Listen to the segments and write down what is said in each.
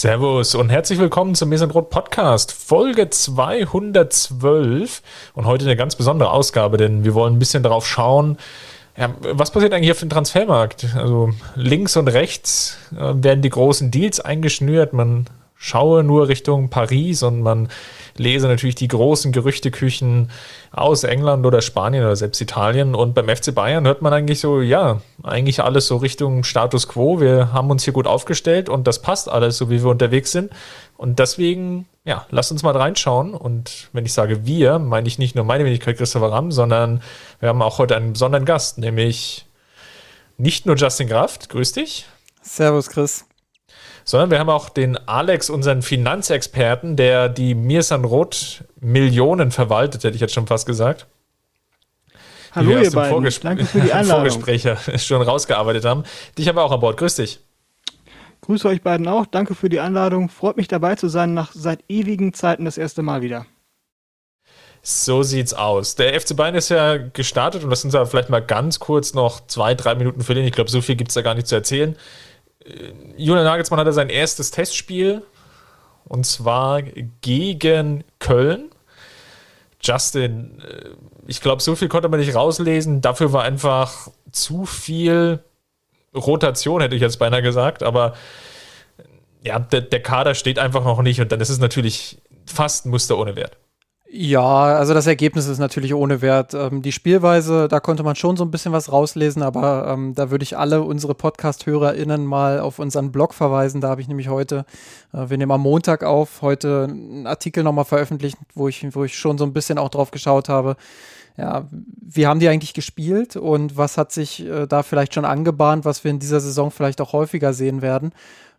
Servus und herzlich willkommen zum Mesenbrot Podcast, Folge 212 und heute eine ganz besondere Ausgabe, denn wir wollen ein bisschen darauf schauen, ja, was passiert eigentlich auf dem Transfermarkt? Also links und rechts äh, werden die großen Deals eingeschnürt, man schaue nur Richtung Paris und man lese natürlich die großen Gerüchteküchen aus England oder Spanien oder selbst Italien. Und beim FC Bayern hört man eigentlich so, ja, eigentlich alles so Richtung Status quo. Wir haben uns hier gut aufgestellt und das passt alles, so wie wir unterwegs sind. Und deswegen, ja, lasst uns mal reinschauen. Und wenn ich sage wir, meine ich nicht nur meine Wenigkeit Christopher Ramm, sondern wir haben auch heute einen besonderen Gast, nämlich nicht nur Justin Kraft. Grüß dich. Servus, Chris sondern wir haben auch den Alex, unseren Finanzexperten, der die Mirsan Roth Millionen verwaltet, hätte ich jetzt schon fast gesagt. Hallo ihr beiden, Vorgesp danke für die Einladung. Vorgespräche schon rausgearbeitet haben. Dich haben wir auch an Bord. Grüß dich. Grüße euch beiden auch. Danke für die Einladung. Freut mich dabei zu sein, nach seit ewigen Zeiten das erste Mal wieder. So sieht's aus. Der FC Bayern ist ja gestartet und lass uns aber vielleicht mal ganz kurz noch zwei, drei Minuten verlieren. Ich glaube, so viel gibt es da gar nicht zu erzählen. Julian Nagelsmann hatte sein erstes Testspiel und zwar gegen Köln. Justin, äh, ich glaube, so viel konnte man nicht rauslesen. Dafür war einfach zu viel Rotation, hätte ich jetzt beinahe gesagt. Aber ja, der, der Kader steht einfach noch nicht und dann ist es natürlich fast ein Muster ohne Wert. Ja, also das Ergebnis ist natürlich ohne Wert. Ähm, die Spielweise, da konnte man schon so ein bisschen was rauslesen, aber ähm, da würde ich alle unsere Podcast-HörerInnen mal auf unseren Blog verweisen. Da habe ich nämlich heute, äh, wir nehmen am Montag auf, heute einen Artikel nochmal veröffentlicht, wo ich, wo ich schon so ein bisschen auch drauf geschaut habe. Ja, wie haben die eigentlich gespielt und was hat sich äh, da vielleicht schon angebahnt, was wir in dieser Saison vielleicht auch häufiger sehen werden?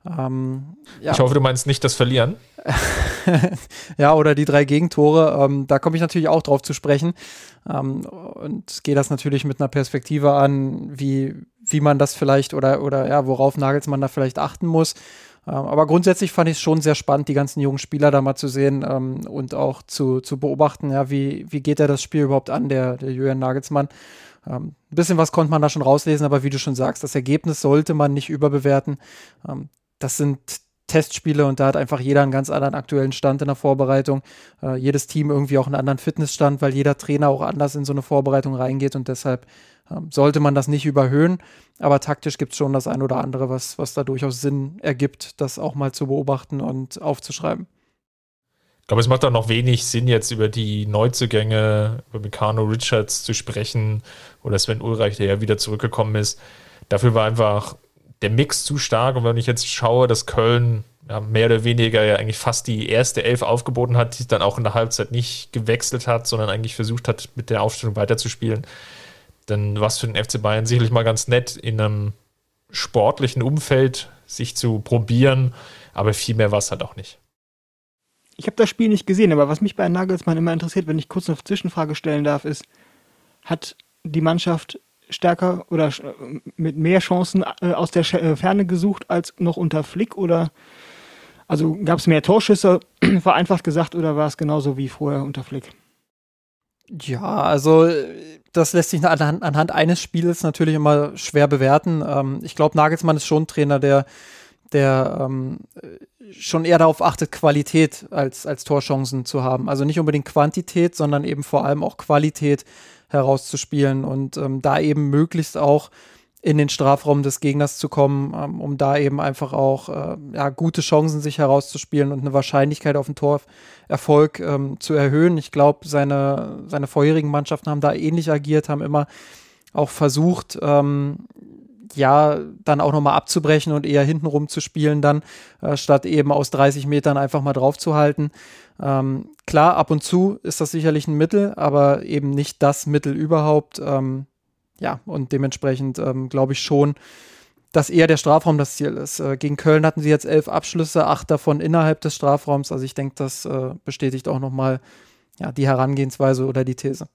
Ähm, ja. Ich hoffe, du meinst nicht das Verlieren. ja, oder die drei Gegentore. Ähm, da komme ich natürlich auch drauf zu sprechen. Ähm, und gehe das natürlich mit einer Perspektive an, wie, wie man das vielleicht oder, oder ja, worauf Nagelsmann da vielleicht achten muss. Ähm, aber grundsätzlich fand ich es schon sehr spannend, die ganzen jungen Spieler da mal zu sehen ähm, und auch zu, zu beobachten, ja, wie, wie geht er das Spiel überhaupt an, der, der Julian Nagelsmann. Ähm, ein bisschen was konnte man da schon rauslesen, aber wie du schon sagst, das Ergebnis sollte man nicht überbewerten. Ähm, das sind Testspiele und da hat einfach jeder einen ganz anderen aktuellen Stand in der Vorbereitung. Äh, jedes Team irgendwie auch einen anderen Fitnessstand, weil jeder Trainer auch anders in so eine Vorbereitung reingeht und deshalb ähm, sollte man das nicht überhöhen. Aber taktisch gibt es schon das ein oder andere, was, was da durchaus Sinn ergibt, das auch mal zu beobachten und aufzuschreiben. Ich glaube, es macht auch noch wenig Sinn, jetzt über die Neuzugänge, über Meccano Richards zu sprechen oder Sven Ulreich, der ja wieder zurückgekommen ist. Dafür war einfach der Mix zu stark. Und wenn ich jetzt schaue, dass Köln ja, mehr oder weniger ja eigentlich fast die erste Elf aufgeboten hat, die dann auch in der Halbzeit nicht gewechselt hat, sondern eigentlich versucht hat, mit der Aufstellung weiterzuspielen, dann war es für den FC Bayern sicherlich mal ganz nett, in einem sportlichen Umfeld sich zu probieren, aber viel mehr war es halt auch nicht. Ich habe das Spiel nicht gesehen, aber was mich bei Nagelsmann immer interessiert, wenn ich kurz eine Zwischenfrage stellen darf, ist, hat die Mannschaft stärker oder mit mehr Chancen äh, aus der äh, Ferne gesucht als noch unter Flick oder also gab es mehr Torschüsse, vereinfacht gesagt, oder war es genauso wie vorher unter Flick? Ja, also das lässt sich anhand, anhand eines Spiels natürlich immer schwer bewerten. Ähm, ich glaube, Nagelsmann ist schon ein Trainer, der, der ähm, schon eher darauf achtet, Qualität als, als Torchancen zu haben. Also nicht unbedingt Quantität, sondern eben vor allem auch Qualität herauszuspielen und ähm, da eben möglichst auch in den Strafraum des Gegners zu kommen, ähm, um da eben einfach auch äh, ja, gute Chancen sich herauszuspielen und eine Wahrscheinlichkeit auf den Torerfolg ähm, zu erhöhen. Ich glaube, seine, seine vorherigen Mannschaften haben da ähnlich agiert, haben immer auch versucht, ähm, ja, dann auch nochmal abzubrechen und eher hintenrum zu spielen dann, äh, statt eben aus 30 Metern einfach mal drauf zu halten. Ähm, klar, ab und zu ist das sicherlich ein Mittel, aber eben nicht das Mittel überhaupt. Ähm, ja, und dementsprechend ähm, glaube ich schon, dass eher der Strafraum das Ziel ist. Äh, gegen Köln hatten sie jetzt elf Abschlüsse, acht davon innerhalb des Strafraums. Also ich denke, das äh, bestätigt auch nochmal ja, die Herangehensweise oder die These.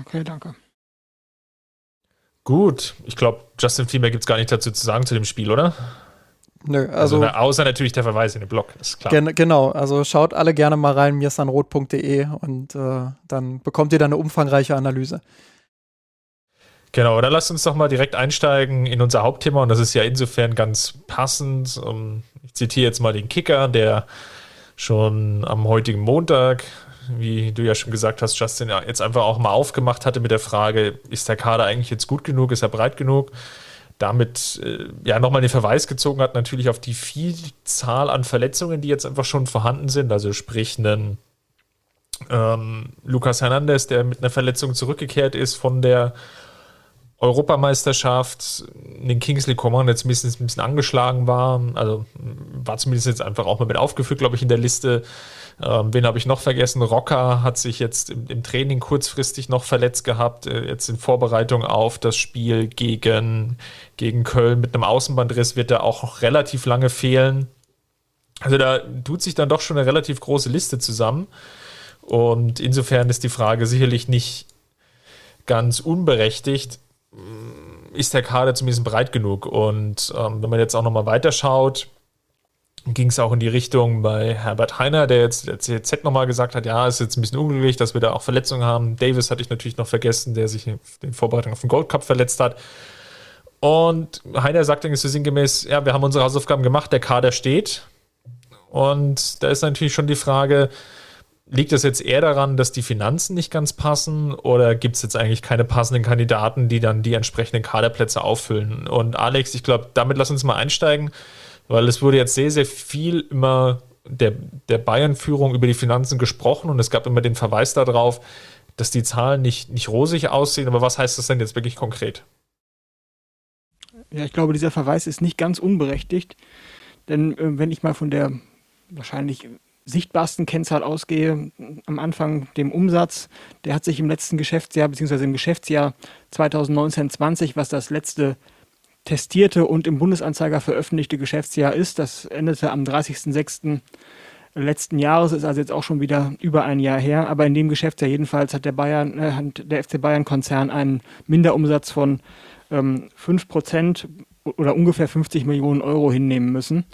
Okay, danke. Gut, ich glaube, Justin viel mehr gibt es gar nicht dazu zu sagen zu dem Spiel, oder? Nö, also, also außer natürlich der Verweis in den Blog, ist klar. Gen genau, also schaut alle gerne mal rein, mirsanrot.de und äh, dann bekommt ihr da eine umfangreiche Analyse. Genau, dann lasst uns doch mal direkt einsteigen in unser Hauptthema und das ist ja insofern ganz passend. Ich zitiere jetzt mal den Kicker, der schon am heutigen Montag, wie du ja schon gesagt hast, Justin, jetzt einfach auch mal aufgemacht hatte mit der Frage, ist der Kader eigentlich jetzt gut genug, ist er breit genug? Damit äh, ja nochmal den Verweis gezogen hat, natürlich auf die Vielzahl an Verletzungen, die jetzt einfach schon vorhanden sind. Also sprich einen ähm, Lukas Hernandez, der mit einer Verletzung zurückgekehrt ist von der Europameisterschaft den Kingsley Coman ein bisschen, ein bisschen angeschlagen war. Also war zumindest jetzt einfach auch mal mit aufgeführt, glaube ich, in der Liste. Ähm, wen habe ich noch vergessen? Rocker hat sich jetzt im, im, Training kurzfristig noch verletzt gehabt, äh, jetzt in Vorbereitung auf das Spiel gegen, gegen Köln mit einem Außenbandriss wird er auch relativ lange fehlen. Also da tut sich dann doch schon eine relativ große Liste zusammen. Und insofern ist die Frage sicherlich nicht ganz unberechtigt, ist der Kader zumindest breit genug. Und ähm, wenn man jetzt auch nochmal weiterschaut, ging es auch in die Richtung bei Herbert Heiner, der jetzt der CZ nochmal gesagt hat, ja, ist jetzt ein bisschen unglücklich, dass wir da auch Verletzungen haben. Davis hatte ich natürlich noch vergessen, der sich in Vorbereitung auf den Gold Cup verletzt hat. Und Heiner sagt dann so sinngemäß, ja, wir haben unsere Hausaufgaben gemacht, der Kader steht. Und da ist natürlich schon die Frage, Liegt das jetzt eher daran, dass die Finanzen nicht ganz passen oder gibt es jetzt eigentlich keine passenden Kandidaten, die dann die entsprechenden Kaderplätze auffüllen? Und Alex, ich glaube, damit lass uns mal einsteigen, weil es wurde jetzt sehr, sehr viel immer der, der Bayern-Führung über die Finanzen gesprochen und es gab immer den Verweis darauf, dass die Zahlen nicht, nicht rosig aussehen. Aber was heißt das denn jetzt wirklich konkret? Ja, ich glaube, dieser Verweis ist nicht ganz unberechtigt. Denn äh, wenn ich mal von der wahrscheinlich sichtbarsten Kennzahl ausgehe, am Anfang dem Umsatz, der hat sich im letzten Geschäftsjahr, beziehungsweise im Geschäftsjahr 2019-20, was das letzte testierte und im Bundesanzeiger veröffentlichte Geschäftsjahr ist, das endete am 30.06. letzten Jahres, ist also jetzt auch schon wieder über ein Jahr her, aber in dem Geschäftsjahr jedenfalls hat der Bayern, äh, hat der FC Bayern Konzern einen Minderumsatz von ähm, 5% oder ungefähr 50 Millionen Euro hinnehmen müssen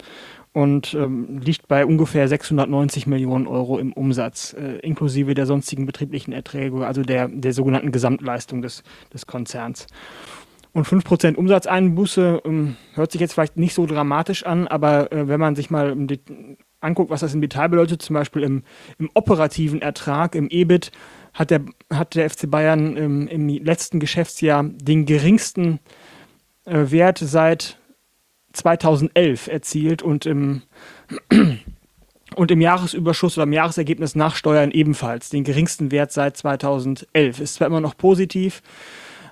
und ähm, liegt bei ungefähr 690 Millionen Euro im Umsatz, äh, inklusive der sonstigen betrieblichen Erträge, also der, der sogenannten Gesamtleistung des, des Konzerns. Und 5% Umsatzeinbuße ähm, hört sich jetzt vielleicht nicht so dramatisch an, aber äh, wenn man sich mal anguckt, was das im Detail bedeutet, zum Beispiel im, im operativen Ertrag, im EBIT, hat der, hat der FC Bayern ähm, im letzten Geschäftsjahr den geringsten äh, Wert seit 2011 erzielt und im, und im Jahresüberschuss oder im Jahresergebnis nach Steuern ebenfalls den geringsten Wert seit 2011. Ist zwar immer noch positiv,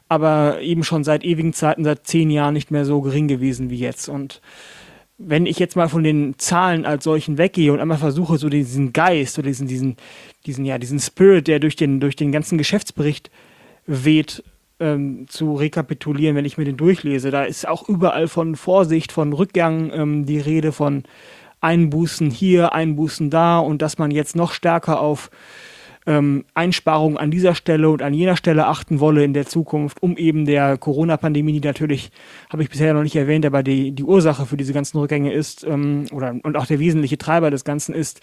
aber eben schon seit ewigen Zeiten, seit zehn Jahren nicht mehr so gering gewesen wie jetzt. Und wenn ich jetzt mal von den Zahlen als solchen weggehe und einmal versuche, so diesen Geist oder diesen, diesen, diesen, ja, diesen Spirit, der durch den, durch den ganzen Geschäftsbericht weht, ähm, zu rekapitulieren, wenn ich mir den durchlese. Da ist auch überall von Vorsicht, von Rückgang ähm, die Rede, von Einbußen hier, Einbußen da und dass man jetzt noch stärker auf ähm, Einsparungen an dieser Stelle und an jener Stelle achten wolle in der Zukunft, um eben der Corona-Pandemie, die natürlich, habe ich bisher noch nicht erwähnt, aber die, die Ursache für diese ganzen Rückgänge ist ähm, oder und auch der wesentliche Treiber des Ganzen ist,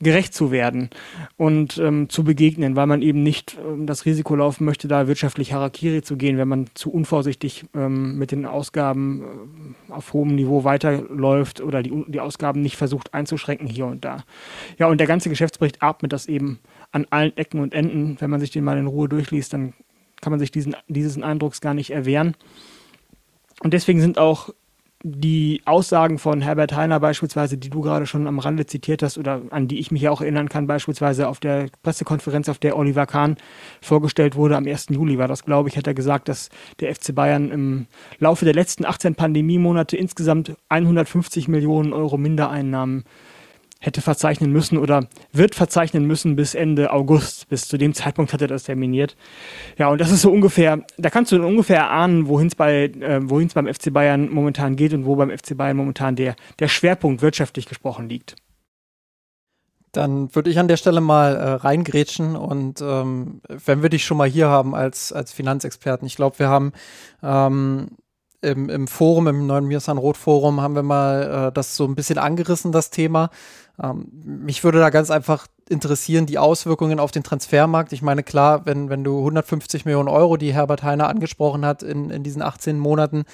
gerecht zu werden und ähm, zu begegnen, weil man eben nicht ähm, das Risiko laufen möchte, da wirtschaftlich Harakiri zu gehen, wenn man zu unvorsichtig ähm, mit den Ausgaben äh, auf hohem Niveau weiterläuft oder die, die Ausgaben nicht versucht einzuschränken hier und da. Ja, und der ganze Geschäftsbericht atmet das eben an allen Ecken und Enden. Wenn man sich den mal in Ruhe durchliest, dann kann man sich diesen, dieses Eindrucks gar nicht erwehren. Und deswegen sind auch die Aussagen von Herbert Heiner beispielsweise, die du gerade schon am Rande zitiert hast oder an die ich mich ja auch erinnern kann, beispielsweise auf der Pressekonferenz, auf der Oliver Kahn vorgestellt wurde, am 1. Juli war das, glaube ich, hat er gesagt, dass der FC Bayern im Laufe der letzten 18 Pandemiemonate insgesamt 150 Millionen Euro Mindereinnahmen hätte verzeichnen müssen oder wird verzeichnen müssen bis Ende August. Bis zu dem Zeitpunkt hat er das terminiert. Ja, und das ist so ungefähr, da kannst du ungefähr ahnen, wohin es bei, äh, beim FC Bayern momentan geht und wo beim FC Bayern momentan der, der Schwerpunkt wirtschaftlich gesprochen liegt. Dann würde ich an der Stelle mal äh, reingrätschen und ähm, wenn wir dich schon mal hier haben als, als Finanzexperten, ich glaube, wir haben ähm, im, im Forum, im neuen Mirsan Roth Forum, haben wir mal äh, das so ein bisschen angerissen, das Thema. Ähm, mich würde da ganz einfach interessieren, die Auswirkungen auf den Transfermarkt. Ich meine, klar, wenn, wenn du 150 Millionen Euro, die Herbert Heiner angesprochen hat, in, in diesen 18 Monaten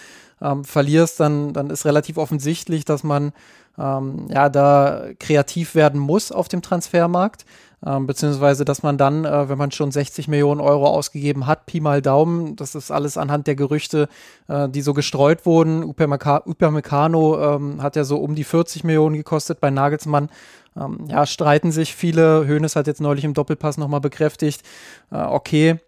ähm, verlierst, dann, dann ist relativ offensichtlich, dass man ähm, ja da kreativ werden muss auf dem Transfermarkt. Ähm, beziehungsweise, dass man dann, äh, wenn man schon 60 Millionen Euro ausgegeben hat, Pi mal Daumen, das ist alles anhand der Gerüchte, äh, die so gestreut wurden. Upamecano ähm, hat ja so um die 40 Millionen gekostet bei Nagelsmann. Ähm, ja, streiten sich viele. Hoeneß hat jetzt neulich im Doppelpass nochmal bekräftigt, äh, okay,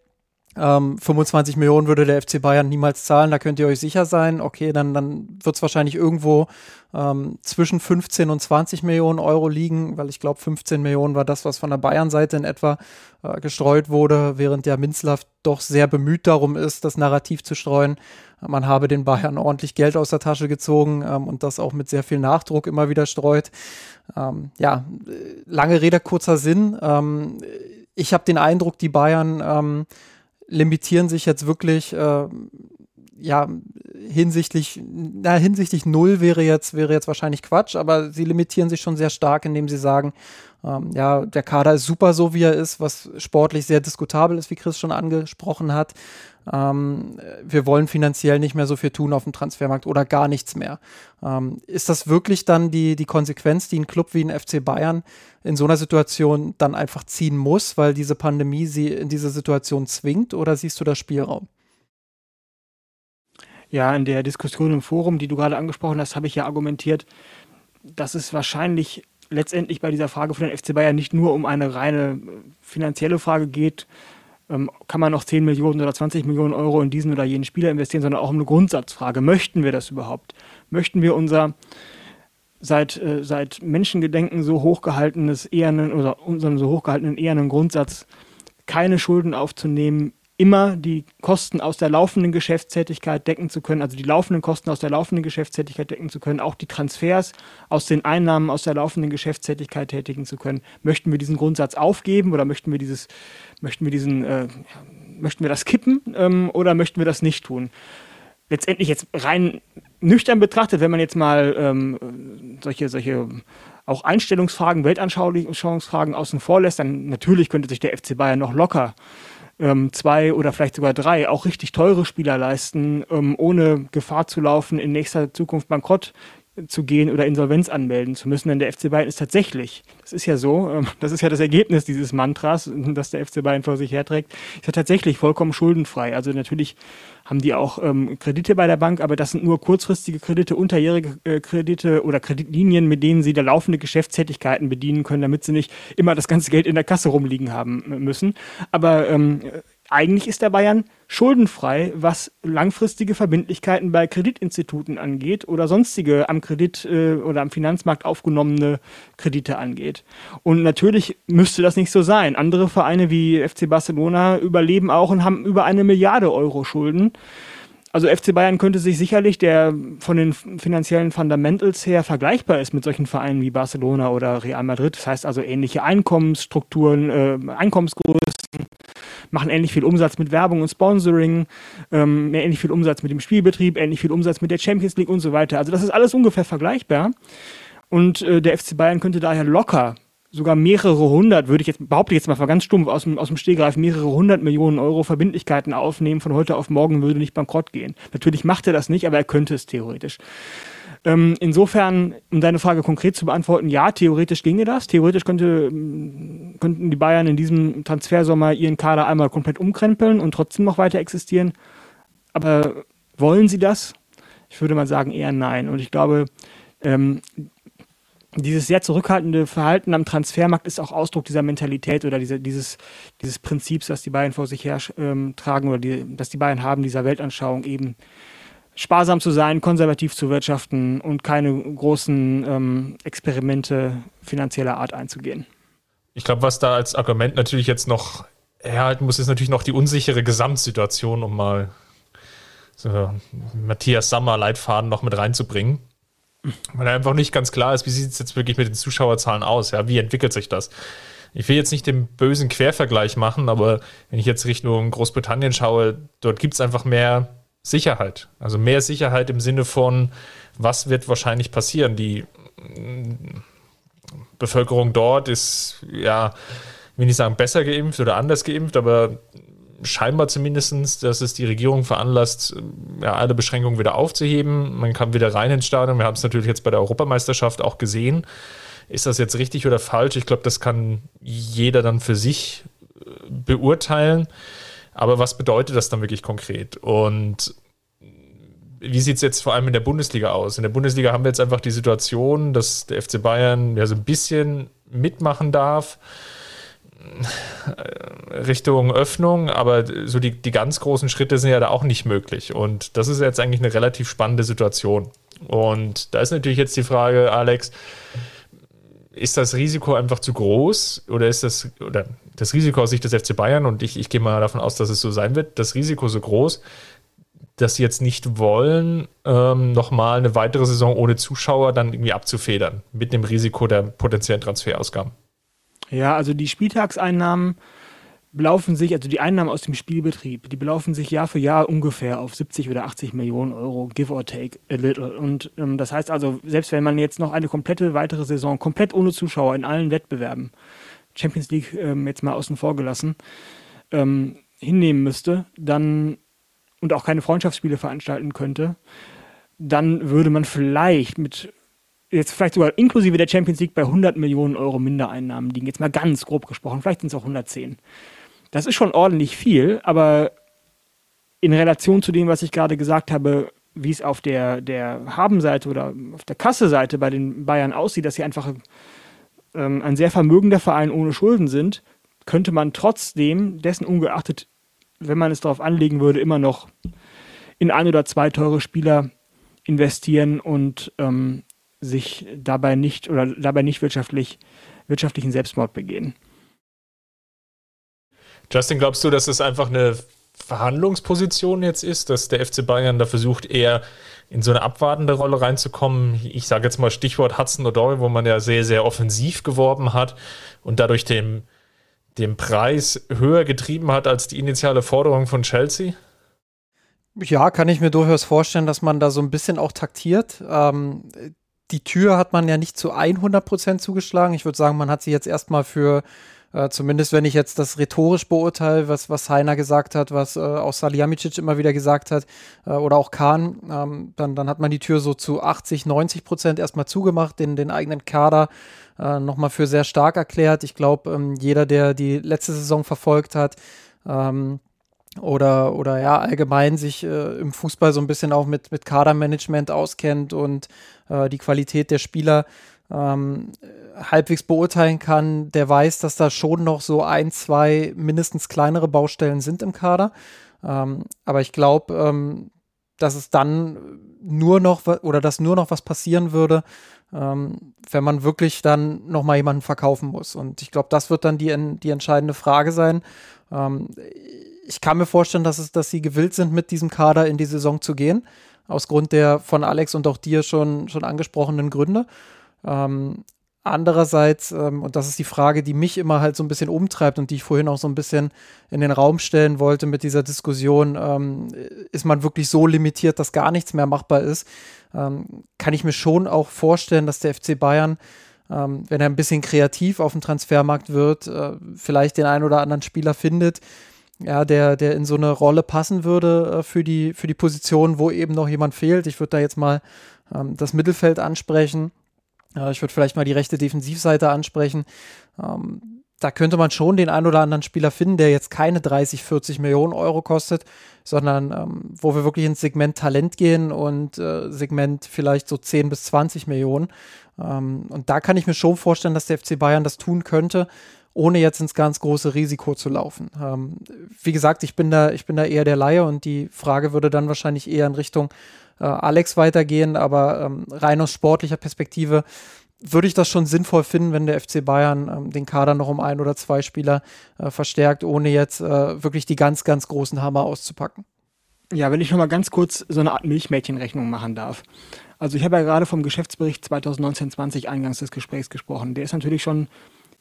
ähm, 25 Millionen würde der FC Bayern niemals zahlen, da könnt ihr euch sicher sein. Okay, dann, dann wird es wahrscheinlich irgendwo ähm, zwischen 15 und 20 Millionen Euro liegen, weil ich glaube, 15 Millionen war das, was von der Bayern-Seite in etwa äh, gestreut wurde, während der Minzlaff doch sehr bemüht darum ist, das Narrativ zu streuen. Man habe den Bayern ordentlich Geld aus der Tasche gezogen ähm, und das auch mit sehr viel Nachdruck immer wieder streut. Ähm, ja, lange Rede, kurzer Sinn. Ähm, ich habe den Eindruck, die Bayern ähm, limitieren sich jetzt wirklich, äh, ja, hinsichtlich, na, hinsichtlich null wäre jetzt, wäre jetzt wahrscheinlich Quatsch, aber sie limitieren sich schon sehr stark, indem sie sagen, ähm, ja, der Kader ist super so, wie er ist, was sportlich sehr diskutabel ist, wie Chris schon angesprochen hat. Ähm, wir wollen finanziell nicht mehr so viel tun auf dem Transfermarkt oder gar nichts mehr. Ähm, ist das wirklich dann die, die Konsequenz, die ein Club wie ein FC Bayern in so einer Situation dann einfach ziehen muss, weil diese Pandemie sie in diese Situation zwingt oder siehst du da Spielraum? Ja, in der Diskussion im Forum, die du gerade angesprochen hast, habe ich ja argumentiert, dass es wahrscheinlich letztendlich bei dieser Frage von den FC Bayern nicht nur um eine reine finanzielle Frage geht, ähm, kann man noch 10 Millionen oder 20 Millionen Euro in diesen oder jenen Spieler investieren, sondern auch um eine Grundsatzfrage. Möchten wir das überhaupt? Möchten wir unser seit, äh, seit Menschengedenken so hochgehaltenes ehernen oder unseren so hochgehaltenen ehernen Grundsatz, keine Schulden aufzunehmen, immer die Kosten aus der laufenden Geschäftstätigkeit decken zu können, also die laufenden Kosten aus der laufenden Geschäftstätigkeit decken zu können, auch die Transfers aus den Einnahmen aus der laufenden Geschäftstätigkeit tätigen zu können. Möchten wir diesen Grundsatz aufgeben oder möchten wir dieses, möchten wir diesen, äh, möchten wir das kippen ähm, oder möchten wir das nicht tun? Letztendlich jetzt rein nüchtern betrachtet, wenn man jetzt mal ähm, solche, solche auch Einstellungsfragen, Weltanschauungsfragen außen vor lässt, dann natürlich könnte sich der FC Bayern noch locker ähm, zwei oder vielleicht sogar drei auch richtig teure Spieler leisten, ähm, ohne Gefahr zu laufen, in nächster Zukunft bankrott zu gehen oder Insolvenz anmelden zu müssen, denn der FC Bayern ist tatsächlich, das ist ja so, ähm, das ist ja das Ergebnis dieses Mantras, das der FC Bayern vor sich herträgt, ist ja tatsächlich vollkommen schuldenfrei. Also natürlich haben die auch ähm, Kredite bei der Bank, aber das sind nur kurzfristige Kredite, unterjährige äh, Kredite oder Kreditlinien, mit denen sie da laufende Geschäftstätigkeiten bedienen können, damit sie nicht immer das ganze Geld in der Kasse rumliegen haben müssen. Aber ähm, eigentlich ist der Bayern schuldenfrei, was langfristige Verbindlichkeiten bei Kreditinstituten angeht oder sonstige am Kredit äh, oder am Finanzmarkt aufgenommene Kredite angeht. Und natürlich müsste das nicht so sein. Andere Vereine wie FC Barcelona überleben auch und haben über eine Milliarde Euro Schulden. Also FC Bayern könnte sich sicherlich, der von den finanziellen Fundamentals her vergleichbar ist mit solchen Vereinen wie Barcelona oder Real Madrid. Das heißt also ähnliche Einkommensstrukturen, äh, Einkommensgrößen, machen ähnlich viel Umsatz mit Werbung und Sponsoring, ähm, ähnlich viel Umsatz mit dem Spielbetrieb, ähnlich viel Umsatz mit der Champions League und so weiter. Also das ist alles ungefähr vergleichbar. Und äh, der FC Bayern könnte daher locker sogar mehrere hundert, würde ich jetzt, behaupte ich jetzt mal ganz stumpf aus dem, aus dem Stehgreif, mehrere hundert Millionen Euro Verbindlichkeiten aufnehmen, von heute auf morgen würde nicht bankrott gehen. Natürlich macht er das nicht, aber er könnte es theoretisch. Ähm, insofern, um deine Frage konkret zu beantworten, ja, theoretisch ginge das. Theoretisch könnte, könnten die Bayern in diesem Transfersommer ihren Kader einmal komplett umkrempeln und trotzdem noch weiter existieren. Aber wollen sie das? Ich würde mal sagen, eher nein. Und ich glaube, ähm, dieses sehr zurückhaltende Verhalten am Transfermarkt ist auch Ausdruck dieser Mentalität oder diese, dieses, dieses Prinzips, das die Bayern vor sich her ähm, tragen oder die, das die Bayern haben, dieser Weltanschauung eben sparsam zu sein, konservativ zu wirtschaften und keine großen ähm, Experimente finanzieller Art einzugehen. Ich glaube, was da als Argument natürlich jetzt noch herhalten muss, ist natürlich noch die unsichere Gesamtsituation, um mal so Matthias Sammer Leitfaden noch mit reinzubringen. Weil einfach nicht ganz klar ist, wie sieht es jetzt wirklich mit den Zuschauerzahlen aus? Ja, wie entwickelt sich das? Ich will jetzt nicht den bösen Quervergleich machen, aber wenn ich jetzt Richtung Großbritannien schaue, dort gibt es einfach mehr Sicherheit. Also mehr Sicherheit im Sinne von, was wird wahrscheinlich passieren? Die mm, Bevölkerung dort ist, ja, will nicht sagen besser geimpft oder anders geimpft, aber scheinbar zumindest, dass es die Regierung veranlasst, ja, alle Beschränkungen wieder aufzuheben. Man kann wieder rein ins Stadion. Wir haben es natürlich jetzt bei der Europameisterschaft auch gesehen. Ist das jetzt richtig oder falsch? Ich glaube, das kann jeder dann für sich äh, beurteilen. Aber was bedeutet das dann wirklich konkret? Und wie sieht es jetzt vor allem in der Bundesliga aus? In der Bundesliga haben wir jetzt einfach die Situation, dass der FC Bayern ja so ein bisschen mitmachen darf. Richtung Öffnung, aber so die, die ganz großen Schritte sind ja da auch nicht möglich. Und das ist jetzt eigentlich eine relativ spannende Situation. Und da ist natürlich jetzt die Frage, Alex, ist das Risiko einfach zu groß oder ist das, oder das Risiko aus Sicht des FC Bayern, und ich, ich gehe mal davon aus, dass es so sein wird, das Risiko so groß, dass sie jetzt nicht wollen, ähm, nochmal eine weitere Saison ohne Zuschauer dann irgendwie abzufedern, mit dem Risiko der potenziellen Transferausgaben? Ja, also die Spieltagseinnahmen belaufen sich, also die Einnahmen aus dem Spielbetrieb, die belaufen sich Jahr für Jahr ungefähr auf 70 oder 80 Millionen Euro, give or take a little. Und ähm, das heißt also, selbst wenn man jetzt noch eine komplette weitere Saison, komplett ohne Zuschauer in allen Wettbewerben, Champions League ähm, jetzt mal außen vor gelassen, ähm, hinnehmen müsste, dann und auch keine Freundschaftsspiele veranstalten könnte, dann würde man vielleicht mit jetzt vielleicht sogar inklusive der Champions League bei 100 Millionen Euro Mindereinnahmen liegen. Jetzt mal ganz grob gesprochen, vielleicht sind es auch 110. Das ist schon ordentlich viel, aber in Relation zu dem, was ich gerade gesagt habe, wie es auf der, der Habenseite oder auf der Kasseseite bei den Bayern aussieht, dass sie einfach ähm, ein sehr vermögender Verein ohne Schulden sind, könnte man trotzdem, dessen ungeachtet, wenn man es darauf anlegen würde, immer noch in ein oder zwei teure Spieler investieren und ähm, sich dabei nicht oder dabei nicht wirtschaftlich, wirtschaftlichen Selbstmord begehen. Justin, glaubst du, dass es einfach eine Verhandlungsposition jetzt ist, dass der FC Bayern da versucht, eher in so eine abwartende Rolle reinzukommen? Ich sage jetzt mal Stichwort Hudson O'Doy, wo man ja sehr, sehr offensiv geworben hat und dadurch den, den Preis höher getrieben hat als die initiale Forderung von Chelsea? Ja, kann ich mir durchaus vorstellen, dass man da so ein bisschen auch taktiert. Ähm, die Tür hat man ja nicht zu 100 Prozent zugeschlagen. Ich würde sagen, man hat sie jetzt erstmal für, äh, zumindest wenn ich jetzt das rhetorisch beurteile, was, was Heiner gesagt hat, was äh, auch Salihamidzic immer wieder gesagt hat, äh, oder auch Kahn, ähm, dann, dann hat man die Tür so zu 80, 90 Prozent erstmal zugemacht, den, den eigenen Kader äh, nochmal für sehr stark erklärt. Ich glaube, ähm, jeder, der die letzte Saison verfolgt hat, ähm, oder, oder ja, allgemein sich äh, im Fußball so ein bisschen auch mit, mit Kadermanagement auskennt und äh, die Qualität der Spieler ähm, halbwegs beurteilen kann, der weiß, dass da schon noch so ein, zwei mindestens kleinere Baustellen sind im Kader. Ähm, aber ich glaube, ähm, dass es dann nur noch oder dass nur noch was passieren würde, ähm, wenn man wirklich dann noch mal jemanden verkaufen muss. Und ich glaube, das wird dann die, die entscheidende Frage sein. Ähm, ich kann mir vorstellen, dass, es, dass sie gewillt sind, mit diesem Kader in die Saison zu gehen, aus Grund der von Alex und auch dir schon, schon angesprochenen Gründe. Ähm, andererseits, ähm, und das ist die Frage, die mich immer halt so ein bisschen umtreibt und die ich vorhin auch so ein bisschen in den Raum stellen wollte mit dieser Diskussion, ähm, ist man wirklich so limitiert, dass gar nichts mehr machbar ist, ähm, kann ich mir schon auch vorstellen, dass der FC Bayern ähm, wenn er ein bisschen kreativ auf dem Transfermarkt wird, äh, vielleicht den einen oder anderen Spieler findet, ja, der, der in so eine Rolle passen würde äh, für, die, für die Position, wo eben noch jemand fehlt. Ich würde da jetzt mal ähm, das Mittelfeld ansprechen. Äh, ich würde vielleicht mal die rechte Defensivseite ansprechen. Ähm, da könnte man schon den einen oder anderen Spieler finden, der jetzt keine 30, 40 Millionen Euro kostet, sondern ähm, wo wir wirklich ins Segment Talent gehen und äh, Segment vielleicht so 10 bis 20 Millionen. Ähm, und da kann ich mir schon vorstellen, dass der FC Bayern das tun könnte ohne jetzt ins ganz große Risiko zu laufen. Ähm, wie gesagt, ich bin da, ich bin da eher der Laie und die Frage würde dann wahrscheinlich eher in Richtung äh, Alex weitergehen, aber ähm, rein aus sportlicher Perspektive würde ich das schon sinnvoll finden, wenn der FC Bayern ähm, den Kader noch um ein oder zwei Spieler äh, verstärkt, ohne jetzt äh, wirklich die ganz, ganz großen Hammer auszupacken. Ja, wenn ich noch mal ganz kurz so eine Art Milchmädchenrechnung machen darf. Also ich habe ja gerade vom Geschäftsbericht 2019-20 eingangs des Gesprächs gesprochen. Der ist natürlich schon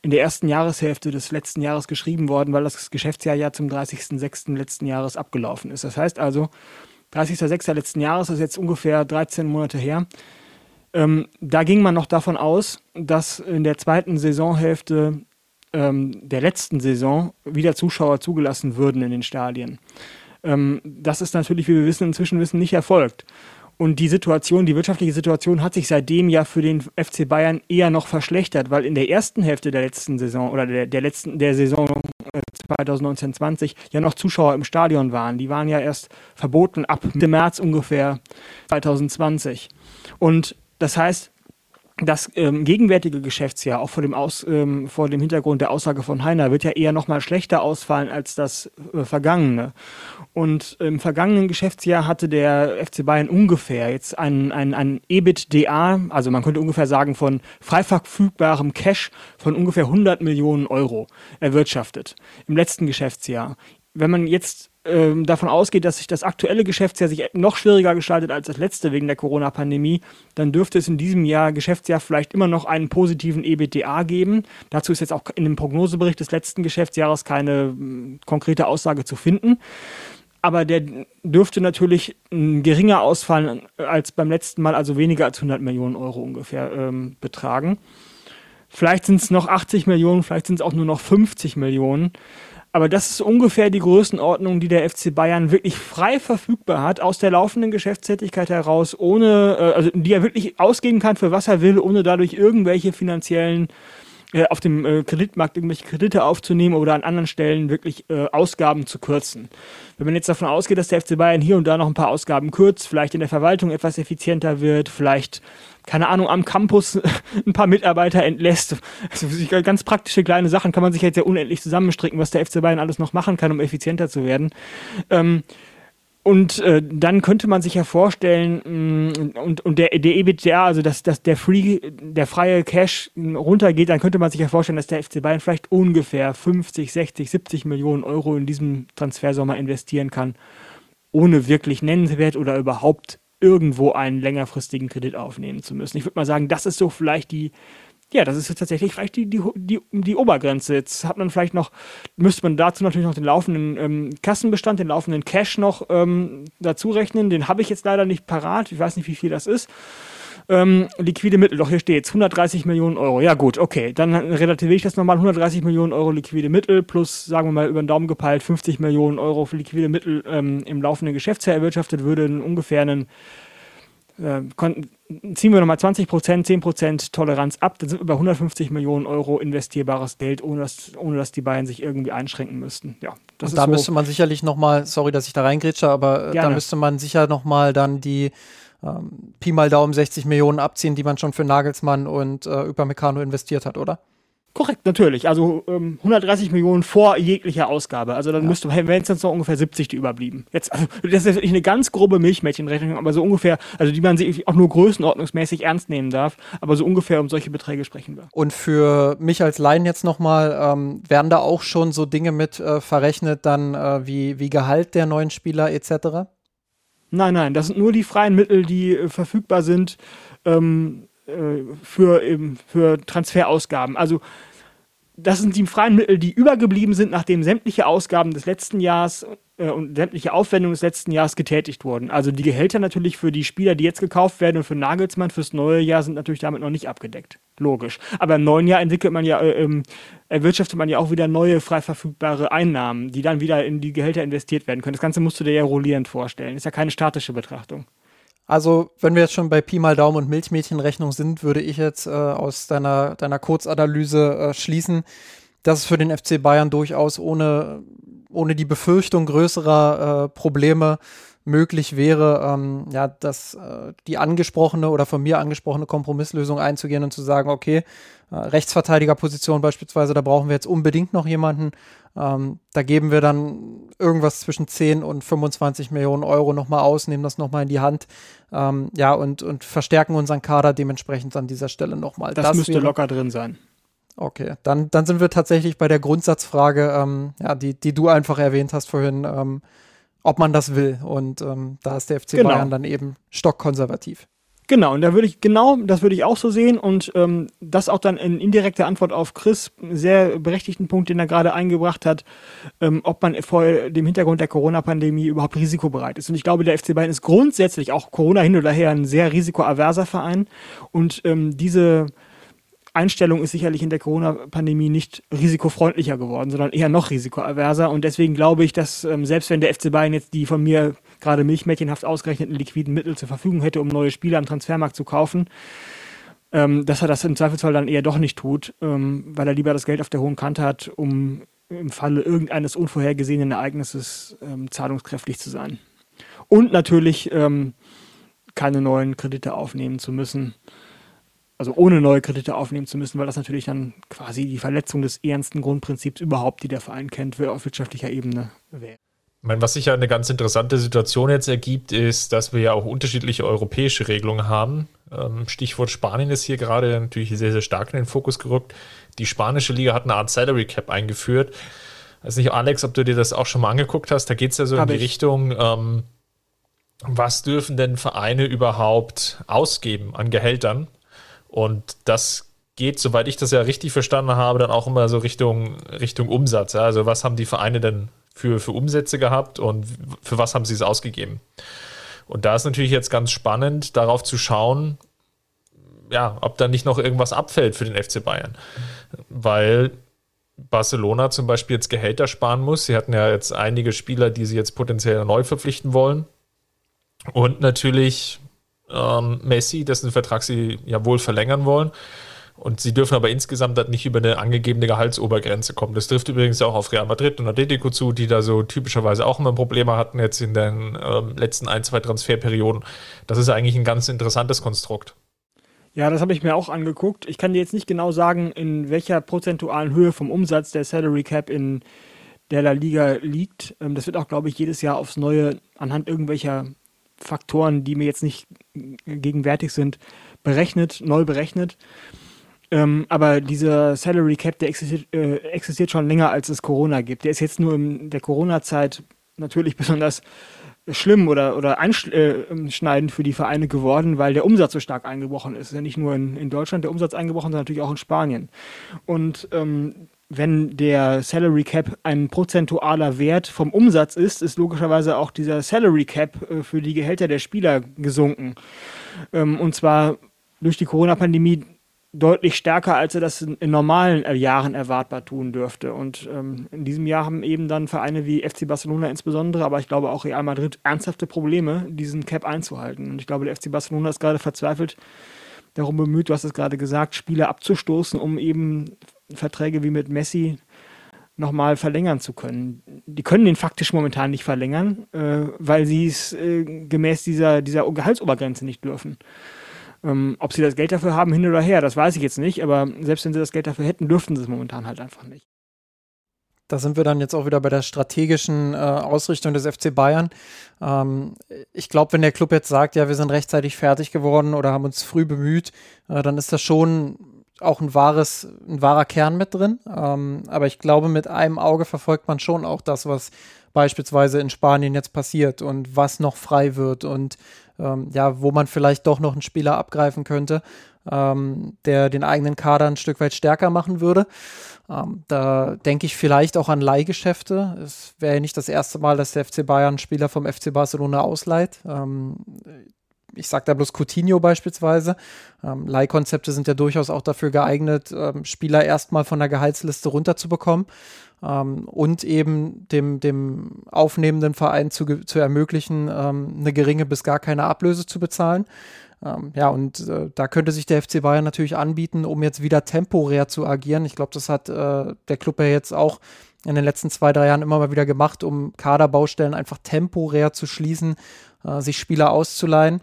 in der ersten Jahreshälfte des letzten Jahres geschrieben worden, weil das Geschäftsjahr ja zum 30.06. letzten Jahres abgelaufen ist. Das heißt also, 30.06. letzten Jahres ist jetzt ungefähr 13 Monate her. Ähm, da ging man noch davon aus, dass in der zweiten Saisonhälfte ähm, der letzten Saison wieder Zuschauer zugelassen würden in den Stadien. Ähm, das ist natürlich, wie wir wissen, inzwischen wissen, nicht erfolgt. Und die Situation, die wirtschaftliche Situation hat sich seitdem ja für den FC Bayern eher noch verschlechtert, weil in der ersten Hälfte der letzten Saison oder der, der letzten der Saison 2019-20 äh, ja noch Zuschauer im Stadion waren. Die waren ja erst verboten ab Mitte März ungefähr 2020. Und das heißt, das ähm, gegenwärtige Geschäftsjahr, auch vor dem, Aus, ähm, vor dem Hintergrund der Aussage von Heiner, wird ja eher noch mal schlechter ausfallen als das äh, vergangene. Und im vergangenen Geschäftsjahr hatte der FC Bayern ungefähr jetzt ein, ein, ein EBITDA, also man könnte ungefähr sagen von frei verfügbarem Cash von ungefähr 100 Millionen Euro erwirtschaftet im letzten Geschäftsjahr. Wenn man jetzt ähm, davon ausgeht, dass sich das aktuelle Geschäftsjahr sich noch schwieriger gestaltet als das letzte wegen der Corona-Pandemie, dann dürfte es in diesem Jahr Geschäftsjahr vielleicht immer noch einen positiven EBITDA geben. Dazu ist jetzt auch in dem Prognosebericht des letzten Geschäftsjahres keine äh, konkrete Aussage zu finden. Aber der dürfte natürlich geringer ausfallen als beim letzten Mal, also weniger als 100 Millionen Euro ungefähr ähm, betragen. Vielleicht sind es noch 80 Millionen, vielleicht sind es auch nur noch 50 Millionen. Aber das ist ungefähr die Größenordnung, die der FC Bayern wirklich frei verfügbar hat, aus der laufenden Geschäftstätigkeit heraus, ohne, äh, also die er wirklich ausgeben kann, für was er will, ohne dadurch irgendwelche finanziellen äh, auf dem äh, Kreditmarkt irgendwelche Kredite aufzunehmen oder an anderen Stellen wirklich äh, Ausgaben zu kürzen. Wenn man jetzt davon ausgeht, dass der FC Bayern hier und da noch ein paar Ausgaben kürzt, vielleicht in der Verwaltung etwas effizienter wird, vielleicht keine Ahnung, am Campus ein paar Mitarbeiter entlässt. Also ganz praktische kleine Sachen kann man sich jetzt ja unendlich zusammenstricken, was der FC Bayern alles noch machen kann, um effizienter zu werden. Ähm, und äh, dann könnte man sich ja vorstellen, mh, mm, und, und der, der EBITDA, also dass, dass der, Free, der freie Cash runtergeht, dann könnte man sich ja vorstellen, dass der FC Bayern vielleicht ungefähr 50, 60, 70 Millionen Euro in diesem Transfersommer investieren kann, ohne wirklich nennenswert oder überhaupt irgendwo einen längerfristigen Kredit aufnehmen zu müssen. Ich würde mal sagen, das ist so vielleicht die, ja, das ist tatsächlich vielleicht die, die, die, die Obergrenze. Jetzt hat man vielleicht noch, müsste man dazu natürlich noch den laufenden ähm, Kassenbestand, den laufenden Cash noch ähm, dazu rechnen. Den habe ich jetzt leider nicht parat. Ich weiß nicht, wie viel das ist. Ähm, liquide Mittel, doch hier steht 130 Millionen Euro. Ja gut, okay, dann relativiere ich das nochmal. 130 Millionen Euro liquide Mittel plus, sagen wir mal, über den Daumen gepeilt 50 Millionen Euro für liquide Mittel ähm, im laufenden Geschäftsjahr erwirtschaftet, würde ungefähr einen äh, ziehen wir nochmal 20 Prozent, 10 Prozent Toleranz ab, dann sind wir bei 150 Millionen Euro investierbares Geld, ohne dass, ohne dass die Bayern sich irgendwie einschränken müssten. Ja, das Und da so müsste man sicherlich nochmal, sorry, dass ich da reingrätsche, aber äh, Gerne. da müsste man sicher nochmal dann die ähm, Pi mal Daumen 60 Millionen abziehen, die man schon für Nagelsmann und äh, Upamecano investiert hat, oder? Korrekt, natürlich. Also ähm, 130 Millionen vor jeglicher Ausgabe. Also dann ja. müsste, wenn es jetzt noch ungefähr 70 die überblieben. Jetzt, also, das ist wirklich eine ganz grobe Milchmädchenrechnung, aber so ungefähr, also die man sich auch nur größenordnungsmäßig ernst nehmen darf, aber so ungefähr um solche Beträge sprechen wir. Und für mich als Laien jetzt nochmal, ähm, werden da auch schon so Dinge mit äh, verrechnet, dann äh, wie, wie Gehalt der neuen Spieler etc.? Nein, nein, das sind nur die freien Mittel, die äh, verfügbar sind ähm, äh, für, eben, für Transferausgaben. Also das sind die freien Mittel, die übergeblieben sind, nachdem sämtliche Ausgaben des letzten Jahres äh, und sämtliche Aufwendungen des letzten Jahres getätigt wurden. Also die Gehälter natürlich für die Spieler, die jetzt gekauft werden und für Nagelsmann fürs neue Jahr sind natürlich damit noch nicht abgedeckt. Logisch. Aber im neuen Jahr entwickelt man ja, äh, ähm, erwirtschaftet man ja auch wieder neue frei verfügbare Einnahmen, die dann wieder in die Gehälter investiert werden können. Das Ganze musst du dir ja rollierend vorstellen. Ist ja keine statische Betrachtung. Also, wenn wir jetzt schon bei Pi mal Daumen und Milchmädchenrechnung sind, würde ich jetzt äh, aus deiner, deiner Kurzanalyse äh, schließen, dass es für den FC Bayern durchaus ohne, ohne die Befürchtung größerer äh, Probleme möglich wäre, ähm, ja, dass äh, die angesprochene oder von mir angesprochene Kompromisslösung einzugehen und zu sagen, okay, äh, Rechtsverteidigerposition beispielsweise, da brauchen wir jetzt unbedingt noch jemanden. Ähm, da geben wir dann irgendwas zwischen 10 und 25 Millionen Euro nochmal aus, nehmen das nochmal in die Hand, ähm, ja, und, und verstärken unseren Kader dementsprechend an dieser Stelle nochmal. Das, das müsste wäre, locker drin sein. Okay, dann, dann sind wir tatsächlich bei der Grundsatzfrage, ähm, ja, die, die du einfach erwähnt hast vorhin, ähm, ob man das will. Und ähm, da ist der FC genau. Bayern dann eben stockkonservativ. Genau, und da würde ich, genau, das würde ich auch so sehen und ähm, das auch dann in indirekter Antwort auf Chris, sehr berechtigten Punkt, den er gerade eingebracht hat, ähm, ob man vor dem Hintergrund der Corona-Pandemie überhaupt risikobereit ist. Und ich glaube, der FC Bayern ist grundsätzlich auch Corona hin oder her ein sehr risikoaverser Verein und ähm, diese Einstellung ist sicherlich in der Corona-Pandemie nicht risikofreundlicher geworden, sondern eher noch risikoaverser. Und deswegen glaube ich, dass ähm, selbst wenn der FC Bayern jetzt die von mir gerade milchmädchenhaft ausgerechneten liquiden Mittel zur Verfügung hätte, um neue Spieler am Transfermarkt zu kaufen, ähm, dass er das im Zweifelsfall dann eher doch nicht tut, ähm, weil er lieber das Geld auf der hohen Kante hat, um im Falle irgendeines unvorhergesehenen Ereignisses ähm, zahlungskräftig zu sein. Und natürlich ähm, keine neuen Kredite aufnehmen zu müssen also ohne neue Kredite aufnehmen zu müssen, weil das natürlich dann quasi die Verletzung des ernsten Grundprinzips überhaupt, die der Verein kennt, auf wirtschaftlicher Ebene wäre. Ich meine, was sich ja eine ganz interessante Situation jetzt ergibt, ist, dass wir ja auch unterschiedliche europäische Regelungen haben. Ähm, Stichwort Spanien ist hier gerade natürlich sehr, sehr stark in den Fokus gerückt. Die spanische Liga hat eine Art Salary Cap eingeführt. Ich weiß nicht, Alex, ob du dir das auch schon mal angeguckt hast. Da geht es ja so Hab in die ich. Richtung, ähm, was dürfen denn Vereine überhaupt ausgeben an Gehältern? Und das geht, soweit ich das ja richtig verstanden habe, dann auch immer so Richtung, Richtung Umsatz. Also was haben die Vereine denn für, für Umsätze gehabt und für was haben sie es ausgegeben? Und da ist natürlich jetzt ganz spannend, darauf zu schauen, ja, ob da nicht noch irgendwas abfällt für den FC Bayern. Weil Barcelona zum Beispiel jetzt Gehälter sparen muss. Sie hatten ja jetzt einige Spieler, die sie jetzt potenziell neu verpflichten wollen. Und natürlich ähm, Messi, dessen Vertrag sie ja wohl verlängern wollen. Und sie dürfen aber insgesamt nicht über eine angegebene Gehaltsobergrenze kommen. Das trifft übrigens auch auf Real Madrid und Atletico zu, die da so typischerweise auch immer Probleme hatten jetzt in den ähm, letzten ein, zwei Transferperioden. Das ist eigentlich ein ganz interessantes Konstrukt. Ja, das habe ich mir auch angeguckt. Ich kann dir jetzt nicht genau sagen, in welcher prozentualen Höhe vom Umsatz der Salary Cap in der La Liga liegt. Ähm, das wird auch, glaube ich, jedes Jahr aufs Neue anhand irgendwelcher Faktoren, die mir jetzt nicht gegenwärtig sind, berechnet, neu berechnet. Ähm, aber dieser Salary Cap, der existiert, äh, existiert, schon länger, als es Corona gibt. Der ist jetzt nur in der Corona-Zeit natürlich besonders schlimm oder, oder einschneidend für die Vereine geworden, weil der Umsatz so stark eingebrochen ist. Ja nicht nur in, in Deutschland der Umsatz eingebrochen, sondern natürlich auch in Spanien. Und ähm, wenn der Salary Cap ein prozentualer Wert vom Umsatz ist, ist logischerweise auch dieser Salary Cap äh, für die Gehälter der Spieler gesunken. Ähm, und zwar durch die Corona-Pandemie deutlich stärker, als er das in, normalen äh, Jahren erwartbar tun dürfte. Und ähm, in diesem Jahr haben eben dann Vereine wie FC Barcelona insbesondere, aber ich glaube auch Real Madrid ernsthafte Probleme, diesen Cap einzuhalten. Und ich glaube, der FC Barcelona ist gerade verzweifelt darum bemüht, du hast es gerade gesagt, Spieler abzustoßen, um eben Verträge wie mit Messi nochmal verlängern zu können. Die können den faktisch momentan nicht verlängern, äh, weil sie es äh, gemäß dieser, dieser Gehaltsobergrenze nicht dürfen. Ähm, ob sie das Geld dafür haben, hin oder her, das weiß ich jetzt nicht, aber selbst wenn sie das Geld dafür hätten, dürften sie es momentan halt einfach nicht. Da sind wir dann jetzt auch wieder bei der strategischen äh, Ausrichtung des FC Bayern. Ähm, ich glaube, wenn der Club jetzt sagt, ja, wir sind rechtzeitig fertig geworden oder haben uns früh bemüht, äh, dann ist das schon auch ein wahres, ein wahrer Kern mit drin. Ähm, aber ich glaube, mit einem Auge verfolgt man schon auch das, was beispielsweise in Spanien jetzt passiert und was noch frei wird und ähm, ja, wo man vielleicht doch noch einen Spieler abgreifen könnte, ähm, der den eigenen Kader ein Stück weit stärker machen würde. Ähm, da denke ich vielleicht auch an Leihgeschäfte. Es wäre ja nicht das erste Mal, dass der FC Bayern Spieler vom FC Barcelona ausleiht. Ich sage da bloß Coutinho beispielsweise. Ähm, Leihkonzepte sind ja durchaus auch dafür geeignet, ähm, Spieler erstmal von der Gehaltsliste runterzubekommen ähm, und eben dem, dem aufnehmenden Verein zu, zu ermöglichen, ähm, eine geringe bis gar keine Ablöse zu bezahlen. Ähm, ja, und äh, da könnte sich der FC Bayern natürlich anbieten, um jetzt wieder temporär zu agieren. Ich glaube, das hat äh, der Club ja jetzt auch in den letzten zwei, drei Jahren immer mal wieder gemacht, um Kaderbaustellen einfach temporär zu schließen, äh, sich Spieler auszuleihen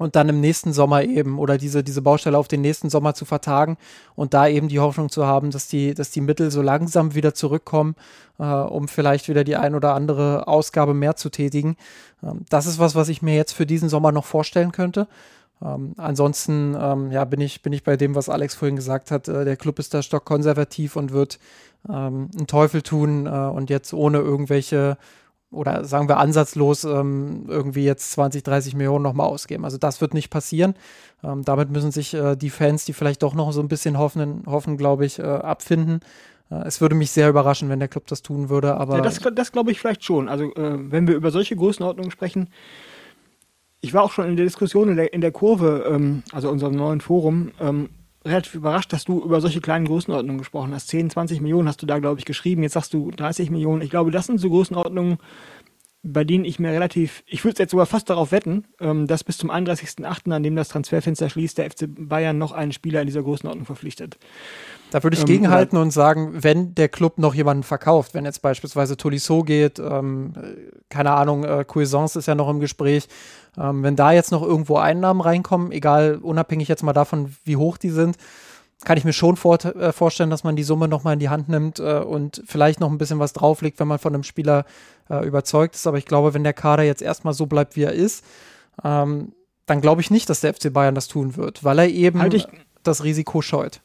und dann im nächsten Sommer eben oder diese, diese Baustelle auf den nächsten Sommer zu vertagen und da eben die Hoffnung zu haben, dass die, dass die Mittel so langsam wieder zurückkommen, äh, um vielleicht wieder die ein oder andere Ausgabe mehr zu tätigen. Ähm, das ist was, was ich mir jetzt für diesen Sommer noch vorstellen könnte. Ähm, ansonsten ähm, ja, bin, ich, bin ich bei dem, was Alex vorhin gesagt hat. Äh, der Club ist da stockkonservativ und wird ähm, einen Teufel tun äh, und jetzt ohne irgendwelche oder sagen wir ansatzlos ähm, irgendwie jetzt 20, 30 Millionen nochmal ausgeben. Also das wird nicht passieren. Ähm, damit müssen sich äh, die Fans, die vielleicht doch noch so ein bisschen hoffen, hoffen glaube ich, äh, abfinden. Äh, es würde mich sehr überraschen, wenn der Club das tun würde, aber. Ja, das, das glaube ich vielleicht schon. Also äh, wenn wir über solche Größenordnungen sprechen, ich war auch schon in der Diskussion in der, in der Kurve, ähm, also unserem neuen Forum, ähm, relativ überrascht, dass du über solche kleinen Größenordnungen gesprochen hast. 10, 20 Millionen hast du da, glaube ich, geschrieben. Jetzt sagst du 30 Millionen. Ich glaube, das sind so Größenordnungen, bei denen ich mir relativ, ich würde jetzt sogar fast darauf wetten, ähm, dass bis zum 31.08., an dem das Transferfenster schließt, der FC Bayern noch einen Spieler in dieser Größenordnung verpflichtet. Da würde ich ähm, gegenhalten und sagen, wenn der Club noch jemanden verkauft, wenn jetzt beispielsweise Tolisso geht, ähm, keine Ahnung, äh, Cuisance ist ja noch im Gespräch, ähm, wenn da jetzt noch irgendwo Einnahmen reinkommen, egal, unabhängig jetzt mal davon, wie hoch die sind, kann ich mir schon vor, äh, vorstellen, dass man die Summe nochmal in die Hand nimmt äh, und vielleicht noch ein bisschen was drauflegt, wenn man von einem Spieler äh, überzeugt ist. Aber ich glaube, wenn der Kader jetzt erstmal so bleibt, wie er ist, ähm, dann glaube ich nicht, dass der FC Bayern das tun wird, weil er eben halt das Risiko scheut.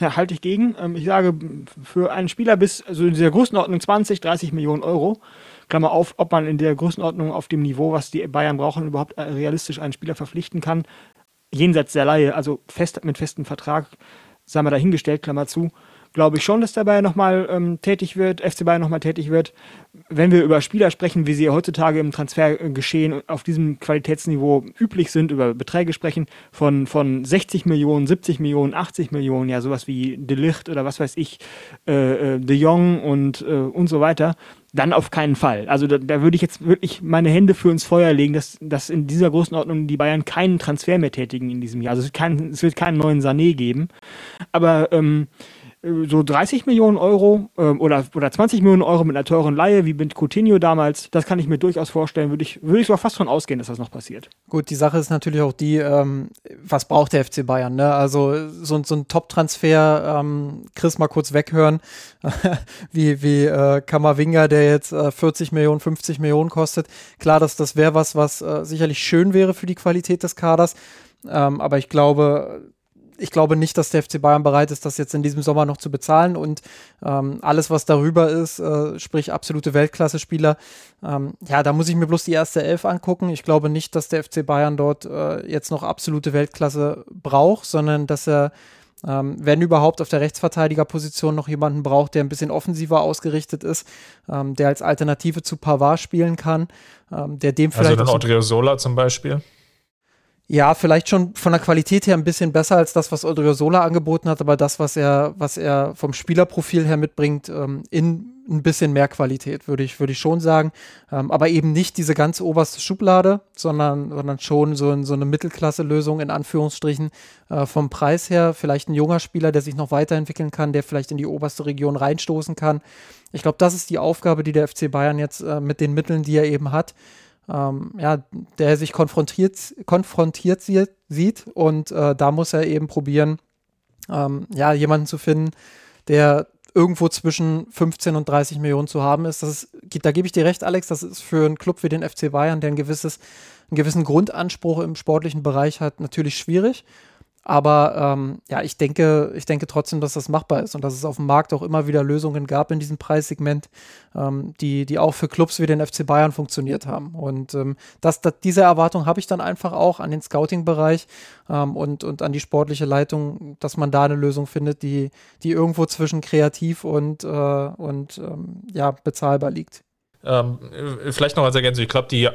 Ja, halte ich gegen. Ähm, ich sage, für einen Spieler bis, also in dieser Größenordnung 20, 30 Millionen Euro, Klammer auf, ob man in der Größenordnung auf dem Niveau, was die Bayern brauchen, überhaupt äh, realistisch einen Spieler verpflichten kann, jenseits der Laie, also fest mit festem Vertrag, sagen wir dahingestellt, Klammer zu, glaube ich schon, dass Bayern nochmal ähm, tätig wird, FC Bayern nochmal tätig wird. Wenn wir über Spieler sprechen, wie sie heutzutage im Transfergeschehen auf diesem Qualitätsniveau üblich sind, über Beträge sprechen, von, von 60 Millionen, 70 Millionen, 80 Millionen, ja, sowas wie De Licht oder was weiß ich, äh, äh, De Jong und, äh, und so weiter, dann auf keinen Fall. Also da, da würde ich jetzt wirklich meine Hände für ins Feuer legen, dass, dass in dieser Größenordnung die Bayern keinen Transfer mehr tätigen in diesem Jahr. Also es wird, kein, es wird keinen neuen Sané geben. Aber ähm, so 30 Millionen Euro ähm, oder, oder 20 Millionen Euro mit einer teuren Laie, wie mit Coutinho damals, das kann ich mir durchaus vorstellen, würde ich, würde ich sogar fast von ausgehen, dass das noch passiert. Gut, die Sache ist natürlich auch die, ähm, was braucht der FC Bayern? Ne? Also so, so ein Top-Transfer, ähm, Chris mal kurz weghören, wie, wie äh, Kamavinga, der jetzt äh, 40 Millionen, 50 Millionen kostet. Klar, dass das wäre was, was äh, sicherlich schön wäre für die Qualität des Kaders. Ähm, aber ich glaube, ich glaube nicht, dass der FC Bayern bereit ist, das jetzt in diesem Sommer noch zu bezahlen. Und ähm, alles, was darüber ist, äh, sprich absolute Weltklasse-Spieler, ähm, ja, da muss ich mir bloß die erste Elf angucken. Ich glaube nicht, dass der FC Bayern dort äh, jetzt noch absolute Weltklasse braucht, sondern dass er ähm, wenn überhaupt auf der Rechtsverteidigerposition noch jemanden braucht, der ein bisschen offensiver ausgerichtet ist, ähm, der als Alternative zu Pavard spielen kann, ähm, der dem also vielleicht. Also dann Odriozola zum Beispiel? Ja, vielleicht schon von der Qualität her ein bisschen besser als das, was Odriozola angeboten hat, aber das, was er, was er vom Spielerprofil her mitbringt, ähm, in ein bisschen mehr Qualität, würde ich, würde ich schon sagen. Ähm, aber eben nicht diese ganz oberste Schublade, sondern, sondern schon so, so eine Mittelklasse-Lösung in Anführungsstrichen äh, vom Preis her. Vielleicht ein junger Spieler, der sich noch weiterentwickeln kann, der vielleicht in die oberste Region reinstoßen kann. Ich glaube, das ist die Aufgabe, die der FC Bayern jetzt äh, mit den Mitteln, die er eben hat, ähm, ja, der sich konfrontiert, konfrontiert sieht und äh, da muss er eben probieren, ähm, ja, jemanden zu finden, der irgendwo zwischen 15 und 30 Millionen zu haben ist. Das ist, da gebe ich dir recht, Alex, das ist für einen Club wie den FC Bayern, der ein gewisses, einen gewissen Grundanspruch im sportlichen Bereich hat, natürlich schwierig. Aber ähm, ja, ich denke, ich denke trotzdem, dass das machbar ist und dass es auf dem Markt auch immer wieder Lösungen gab in diesem Preissegment, ähm, die, die auch für Clubs wie den FC Bayern funktioniert haben. Und ähm, das, das, diese Erwartung habe ich dann einfach auch an den Scouting-Bereich ähm, und, und an die sportliche Leitung, dass man da eine Lösung findet, die, die irgendwo zwischen kreativ und, äh, und ähm, ja, bezahlbar liegt. Ähm, vielleicht noch als Ergänzung, ich glaube, die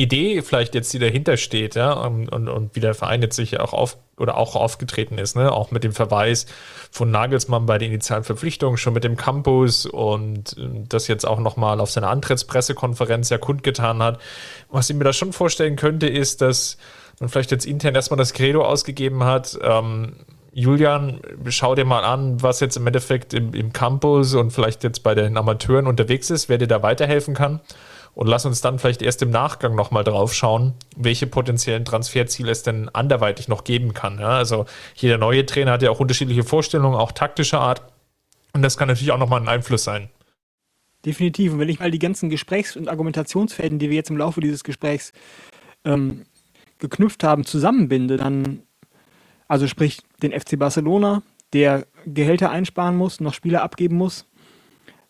Idee vielleicht jetzt, die dahinter steht, ja, und, und, und wie der Verein jetzt sich auch auf oder auch aufgetreten ist, ne, auch mit dem Verweis von Nagelsmann bei den initialen Verpflichtungen, schon mit dem Campus und ähm, das jetzt auch nochmal auf seiner Antrittspressekonferenz ja kundgetan hat. Was ich mir da schon vorstellen könnte, ist, dass man vielleicht jetzt intern erstmal das Credo ausgegeben hat, ähm, Julian, schau dir mal an, was jetzt im Endeffekt im, im Campus und vielleicht jetzt bei den Amateuren unterwegs ist, wer dir da weiterhelfen kann. Und lass uns dann vielleicht erst im Nachgang nochmal drauf schauen, welche potenziellen Transferziele es denn anderweitig noch geben kann. Ja, also jeder neue Trainer hat ja auch unterschiedliche Vorstellungen, auch taktischer Art. Und das kann natürlich auch nochmal ein Einfluss sein. Definitiv. Und wenn ich mal die ganzen Gesprächs- und Argumentationsfäden, die wir jetzt im Laufe dieses Gesprächs ähm, geknüpft haben, zusammenbinde, dann, also sprich den FC Barcelona, der Gehälter einsparen muss, noch Spieler abgeben muss,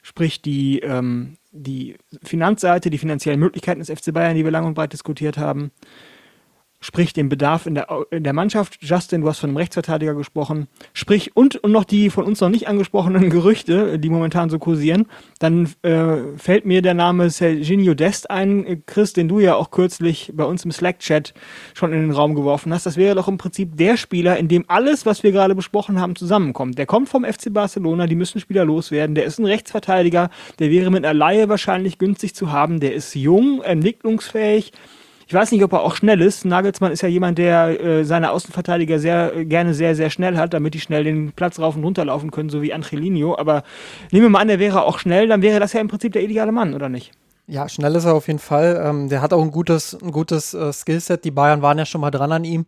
sprich die, ähm, die Finanzseite, die finanziellen Möglichkeiten des FC Bayern, die wir lang und breit diskutiert haben, sprich den Bedarf in der, in der Mannschaft. Justin, du hast von einem Rechtsverteidiger gesprochen. Sprich und, und noch die von uns noch nicht angesprochenen Gerüchte, die momentan so kursieren. Dann äh, fällt mir der Name Serginho Dest ein, Chris, den du ja auch kürzlich bei uns im Slack-Chat schon in den Raum geworfen hast. Das wäre doch im Prinzip der Spieler, in dem alles, was wir gerade besprochen haben, zusammenkommt. Der kommt vom FC Barcelona, die müssen Spieler loswerden. Der ist ein Rechtsverteidiger, der wäre mit einer Laie wahrscheinlich günstig zu haben. Der ist jung, entwicklungsfähig ich weiß nicht, ob er auch schnell ist. Nagelsmann ist ja jemand, der äh, seine Außenverteidiger sehr äh, gerne sehr, sehr schnell hat, damit die schnell den Platz rauf und runter laufen können, so wie Angelino. Aber nehmen wir mal an, der wäre auch schnell, dann wäre das ja im Prinzip der ideale Mann, oder nicht? Ja, schnell ist er auf jeden Fall. Ähm, der hat auch ein gutes, ein gutes äh, Skillset. Die Bayern waren ja schon mal dran an ihm.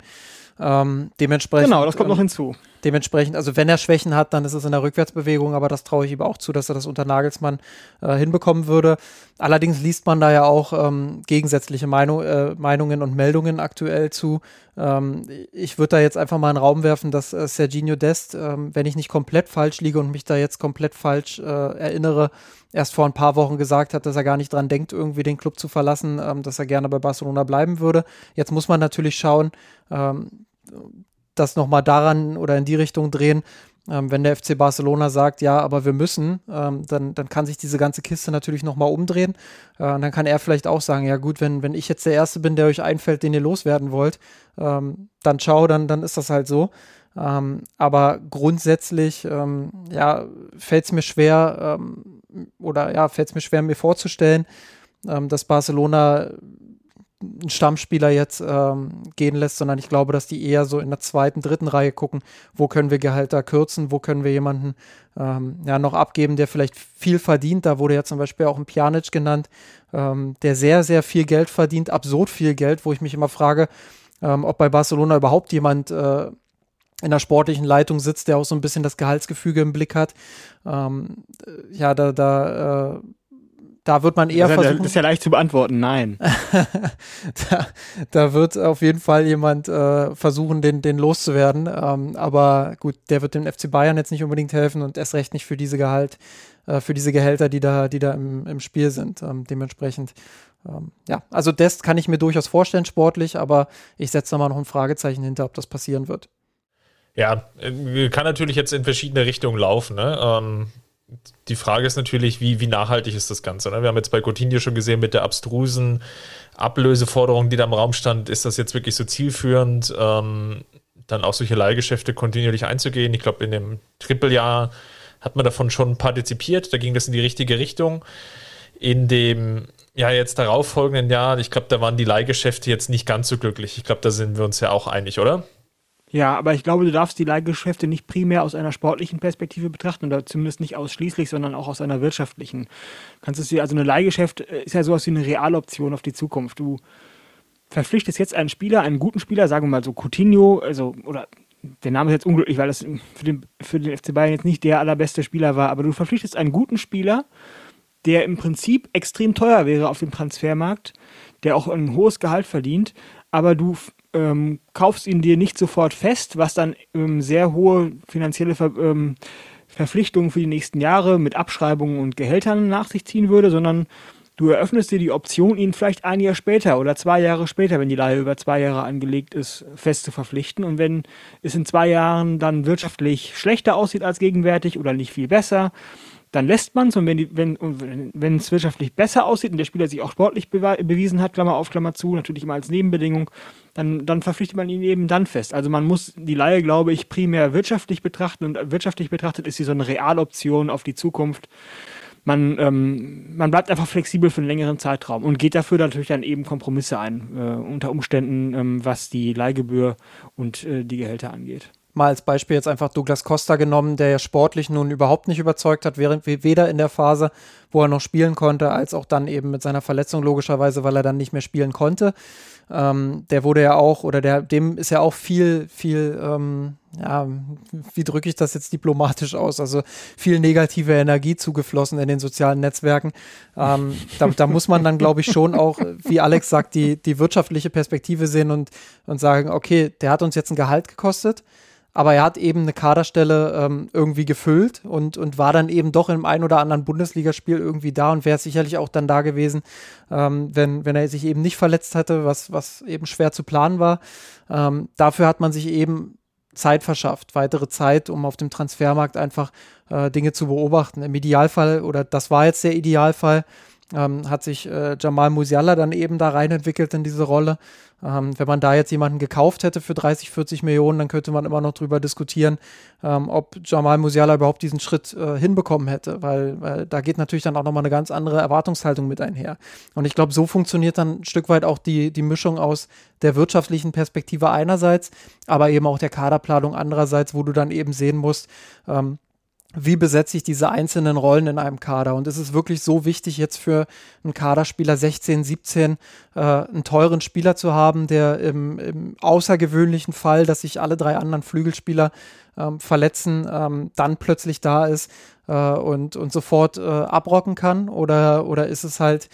Ähm, dementsprechend. Genau, das kommt ähm, noch hinzu. Dementsprechend, also wenn er Schwächen hat, dann ist es in der Rückwärtsbewegung, aber das traue ich ihm auch zu, dass er das unter Nagelsmann äh, hinbekommen würde. Allerdings liest man da ja auch ähm, gegensätzliche Meinung, äh, Meinungen und Meldungen aktuell zu. Ähm, ich würde da jetzt einfach mal in den Raum werfen, dass äh, Serginho Dest, ähm, wenn ich nicht komplett falsch liege und mich da jetzt komplett falsch äh, erinnere, erst vor ein paar Wochen gesagt hat, dass er gar nicht dran denkt, irgendwie den Club zu verlassen, ähm, dass er gerne bei Barcelona bleiben würde. Jetzt muss man natürlich schauen, ähm, das nochmal daran oder in die Richtung drehen, ähm, wenn der FC Barcelona sagt, ja, aber wir müssen, ähm, dann, dann kann sich diese ganze Kiste natürlich nochmal umdrehen. Äh, und dann kann er vielleicht auch sagen, ja gut, wenn, wenn ich jetzt der Erste bin, der euch einfällt, den ihr loswerden wollt, ähm, dann ciao, dann, dann ist das halt so. Ähm, aber grundsätzlich, ähm, ja, fällt es mir schwer, ähm, oder ja, fällt es mir schwer, mir vorzustellen, dass Barcelona einen Stammspieler jetzt ähm, gehen lässt, sondern ich glaube, dass die eher so in der zweiten, dritten Reihe gucken, wo können wir Gehalter kürzen, wo können wir jemanden ähm, ja noch abgeben, der vielleicht viel verdient. Da wurde ja zum Beispiel auch ein Pjanic genannt, ähm, der sehr, sehr viel Geld verdient, absurd viel Geld, wo ich mich immer frage, ähm, ob bei Barcelona überhaupt jemand äh, in der sportlichen Leitung sitzt, der auch so ein bisschen das Gehaltsgefüge im Blick hat. Ähm, ja, da, da äh, da wird man eher das versuchen. Das ist ja leicht zu beantworten, nein. da, da, wird auf jeden Fall jemand äh, versuchen, den, den loszuwerden. Ähm, aber gut, der wird dem FC Bayern jetzt nicht unbedingt helfen und erst recht nicht für diese Gehalt, äh, für diese Gehälter, die da, die da im, im Spiel sind. Ähm, dementsprechend, ähm, ja, also das kann ich mir durchaus vorstellen, sportlich, aber ich setze da mal noch ein Fragezeichen hinter, ob das passieren wird. Ja, äh, kann natürlich jetzt in verschiedene Richtungen laufen. Ne? Ähm, die Frage ist natürlich, wie, wie nachhaltig ist das Ganze? Ne? Wir haben jetzt bei Coutinho schon gesehen mit der abstrusen Ablöseforderung, die da im Raum stand, ist das jetzt wirklich so zielführend, ähm, dann auch solche Leihgeschäfte kontinuierlich einzugehen? Ich glaube, in dem Trippeljahr hat man davon schon partizipiert, da ging das in die richtige Richtung. In dem ja, jetzt darauffolgenden Jahr, ich glaube, da waren die Leihgeschäfte jetzt nicht ganz so glücklich. Ich glaube, da sind wir uns ja auch einig, oder? Ja, aber ich glaube, du darfst die Leihgeschäfte nicht primär aus einer sportlichen Perspektive betrachten oder zumindest nicht ausschließlich, sondern auch aus einer wirtschaftlichen. Kannst du dir, also eine Leihgeschäft äh, ist ja sowas wie eine Realoption auf die Zukunft. Du verpflichtest jetzt einen Spieler, einen guten Spieler, sagen wir mal so Coutinho, also, oder der Name ist jetzt unglücklich, weil das für den, für den FC Bayern jetzt nicht der allerbeste Spieler war, aber du verpflichtest einen guten Spieler, der im Prinzip extrem teuer wäre auf dem Transfermarkt, der auch ein hohes Gehalt verdient, aber du ähm, kaufst ihn dir nicht sofort fest, was dann ähm, sehr hohe finanzielle Ver ähm, Verpflichtungen für die nächsten Jahre mit Abschreibungen und Gehältern nach sich ziehen würde, sondern du eröffnest dir die Option, ihn vielleicht ein Jahr später oder zwei Jahre später, wenn die Leihe über zwei Jahre angelegt ist, fest zu verpflichten. Und wenn es in zwei Jahren dann wirtschaftlich schlechter aussieht als gegenwärtig oder nicht viel besser, dann lässt man es und wenn, die, wenn, wenn es wirtschaftlich besser aussieht und der Spieler sich auch sportlich bewiesen hat, Klammer auf, Klammer zu, natürlich immer als Nebenbedingung, dann, dann verpflichtet man ihn eben dann fest. Also man muss die Laie, glaube ich, primär wirtschaftlich betrachten und wirtschaftlich betrachtet ist sie so eine Realoption auf die Zukunft. Man, ähm, man bleibt einfach flexibel für einen längeren Zeitraum und geht dafür natürlich dann eben Kompromisse ein, äh, unter Umständen, ähm, was die Leihgebühr und äh, die Gehälter angeht. Mal als Beispiel jetzt einfach Douglas Costa genommen, der ja sportlich nun überhaupt nicht überzeugt hat, während weder in der Phase, wo er noch spielen konnte, als auch dann eben mit seiner Verletzung logischerweise, weil er dann nicht mehr spielen konnte. Ähm, der wurde ja auch, oder der, dem ist ja auch viel, viel, ähm, ja, wie drücke ich das jetzt diplomatisch aus? Also viel negative Energie zugeflossen in den sozialen Netzwerken. Ähm, da, da, muss man dann, glaube ich, schon auch, wie Alex sagt, die, die wirtschaftliche Perspektive sehen und, und sagen, okay, der hat uns jetzt ein Gehalt gekostet aber er hat eben eine Kaderstelle ähm, irgendwie gefüllt und, und war dann eben doch im ein oder anderen Bundesligaspiel irgendwie da und wäre sicherlich auch dann da gewesen, ähm, wenn, wenn er sich eben nicht verletzt hätte, was, was eben schwer zu planen war. Ähm, dafür hat man sich eben Zeit verschafft, weitere Zeit, um auf dem Transfermarkt einfach äh, Dinge zu beobachten. Im Idealfall, oder das war jetzt der Idealfall, ähm, hat sich äh, Jamal Musiala dann eben da rein entwickelt in diese Rolle. Ähm, wenn man da jetzt jemanden gekauft hätte für 30, 40 Millionen, dann könnte man immer noch drüber diskutieren, ähm, ob Jamal Musiala überhaupt diesen Schritt äh, hinbekommen hätte, weil, weil da geht natürlich dann auch nochmal eine ganz andere Erwartungshaltung mit einher. Und ich glaube, so funktioniert dann ein Stück weit auch die, die Mischung aus der wirtschaftlichen Perspektive einerseits, aber eben auch der Kaderplanung andererseits, wo du dann eben sehen musst, ähm, wie besetze ich diese einzelnen Rollen in einem Kader? Und ist es wirklich so wichtig, jetzt für einen Kaderspieler 16, 17 äh, einen teuren Spieler zu haben, der im, im, außergewöhnlichen Fall, dass sich alle drei anderen Flügelspieler ähm, verletzen, ähm, dann plötzlich da ist äh, und, und sofort äh, abrocken kann? Oder, oder ist es halt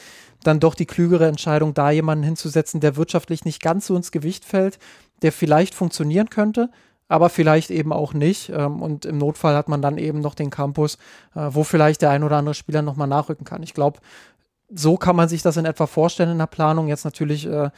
dann doch die klügere Entscheidung, da jemanden hinzusetzen, der wirtschaftlich nicht ganz so ins Gewicht fällt, der vielleicht funktionieren könnte, aber vielleicht eben auch nicht. Ähm, und im Notfall hat man dann eben noch den Campus, äh, wo vielleicht der ein oder andere Spieler nochmal nachrücken kann. Ich glaube, so kann man sich das in etwa vorstellen in der Planung. Jetzt natürlich äh,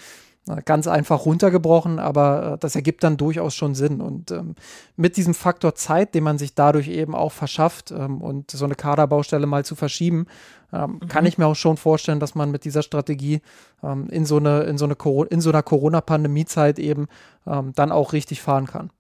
ganz einfach runtergebrochen, aber äh, das ergibt dann durchaus schon Sinn. Und ähm, mit diesem Faktor Zeit, den man sich dadurch eben auch verschafft ähm, und so eine Kaderbaustelle mal zu verschieben, ähm, mhm. kann ich mir auch schon vorstellen, dass man mit dieser Strategie ähm, in so eine, in so eine, in so einer Corona-Pandemie-Zeit eben ähm, dann auch richtig fahren kann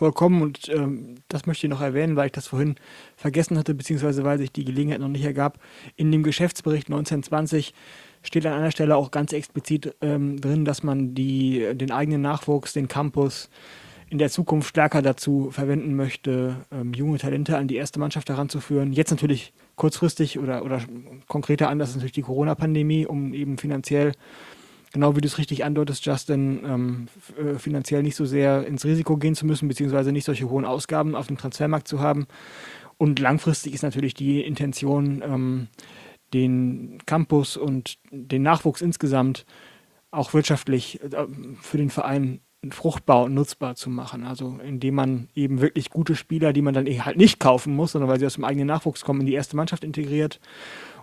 vollkommen und ähm, das möchte ich noch erwähnen, weil ich das vorhin vergessen hatte, beziehungsweise weil sich die Gelegenheit noch nicht ergab. In dem Geschäftsbericht 1920 steht an einer Stelle auch ganz explizit ähm, drin, dass man die, den eigenen Nachwuchs, den Campus in der Zukunft stärker dazu verwenden möchte, ähm, junge Talente an die erste Mannschaft heranzuführen. Jetzt natürlich kurzfristig oder, oder konkreter anders ist natürlich die Corona-Pandemie, um eben finanziell genau wie du es richtig andeutest, Justin, ähm, äh, finanziell nicht so sehr ins Risiko gehen zu müssen, beziehungsweise nicht solche hohen Ausgaben auf dem Transfermarkt zu haben. Und langfristig ist natürlich die Intention, ähm, den Campus und den Nachwuchs insgesamt auch wirtschaftlich äh, für den Verein fruchtbar und nutzbar zu machen. Also indem man eben wirklich gute Spieler, die man dann eh halt nicht kaufen muss, sondern weil sie aus dem eigenen Nachwuchs kommen, in die erste Mannschaft integriert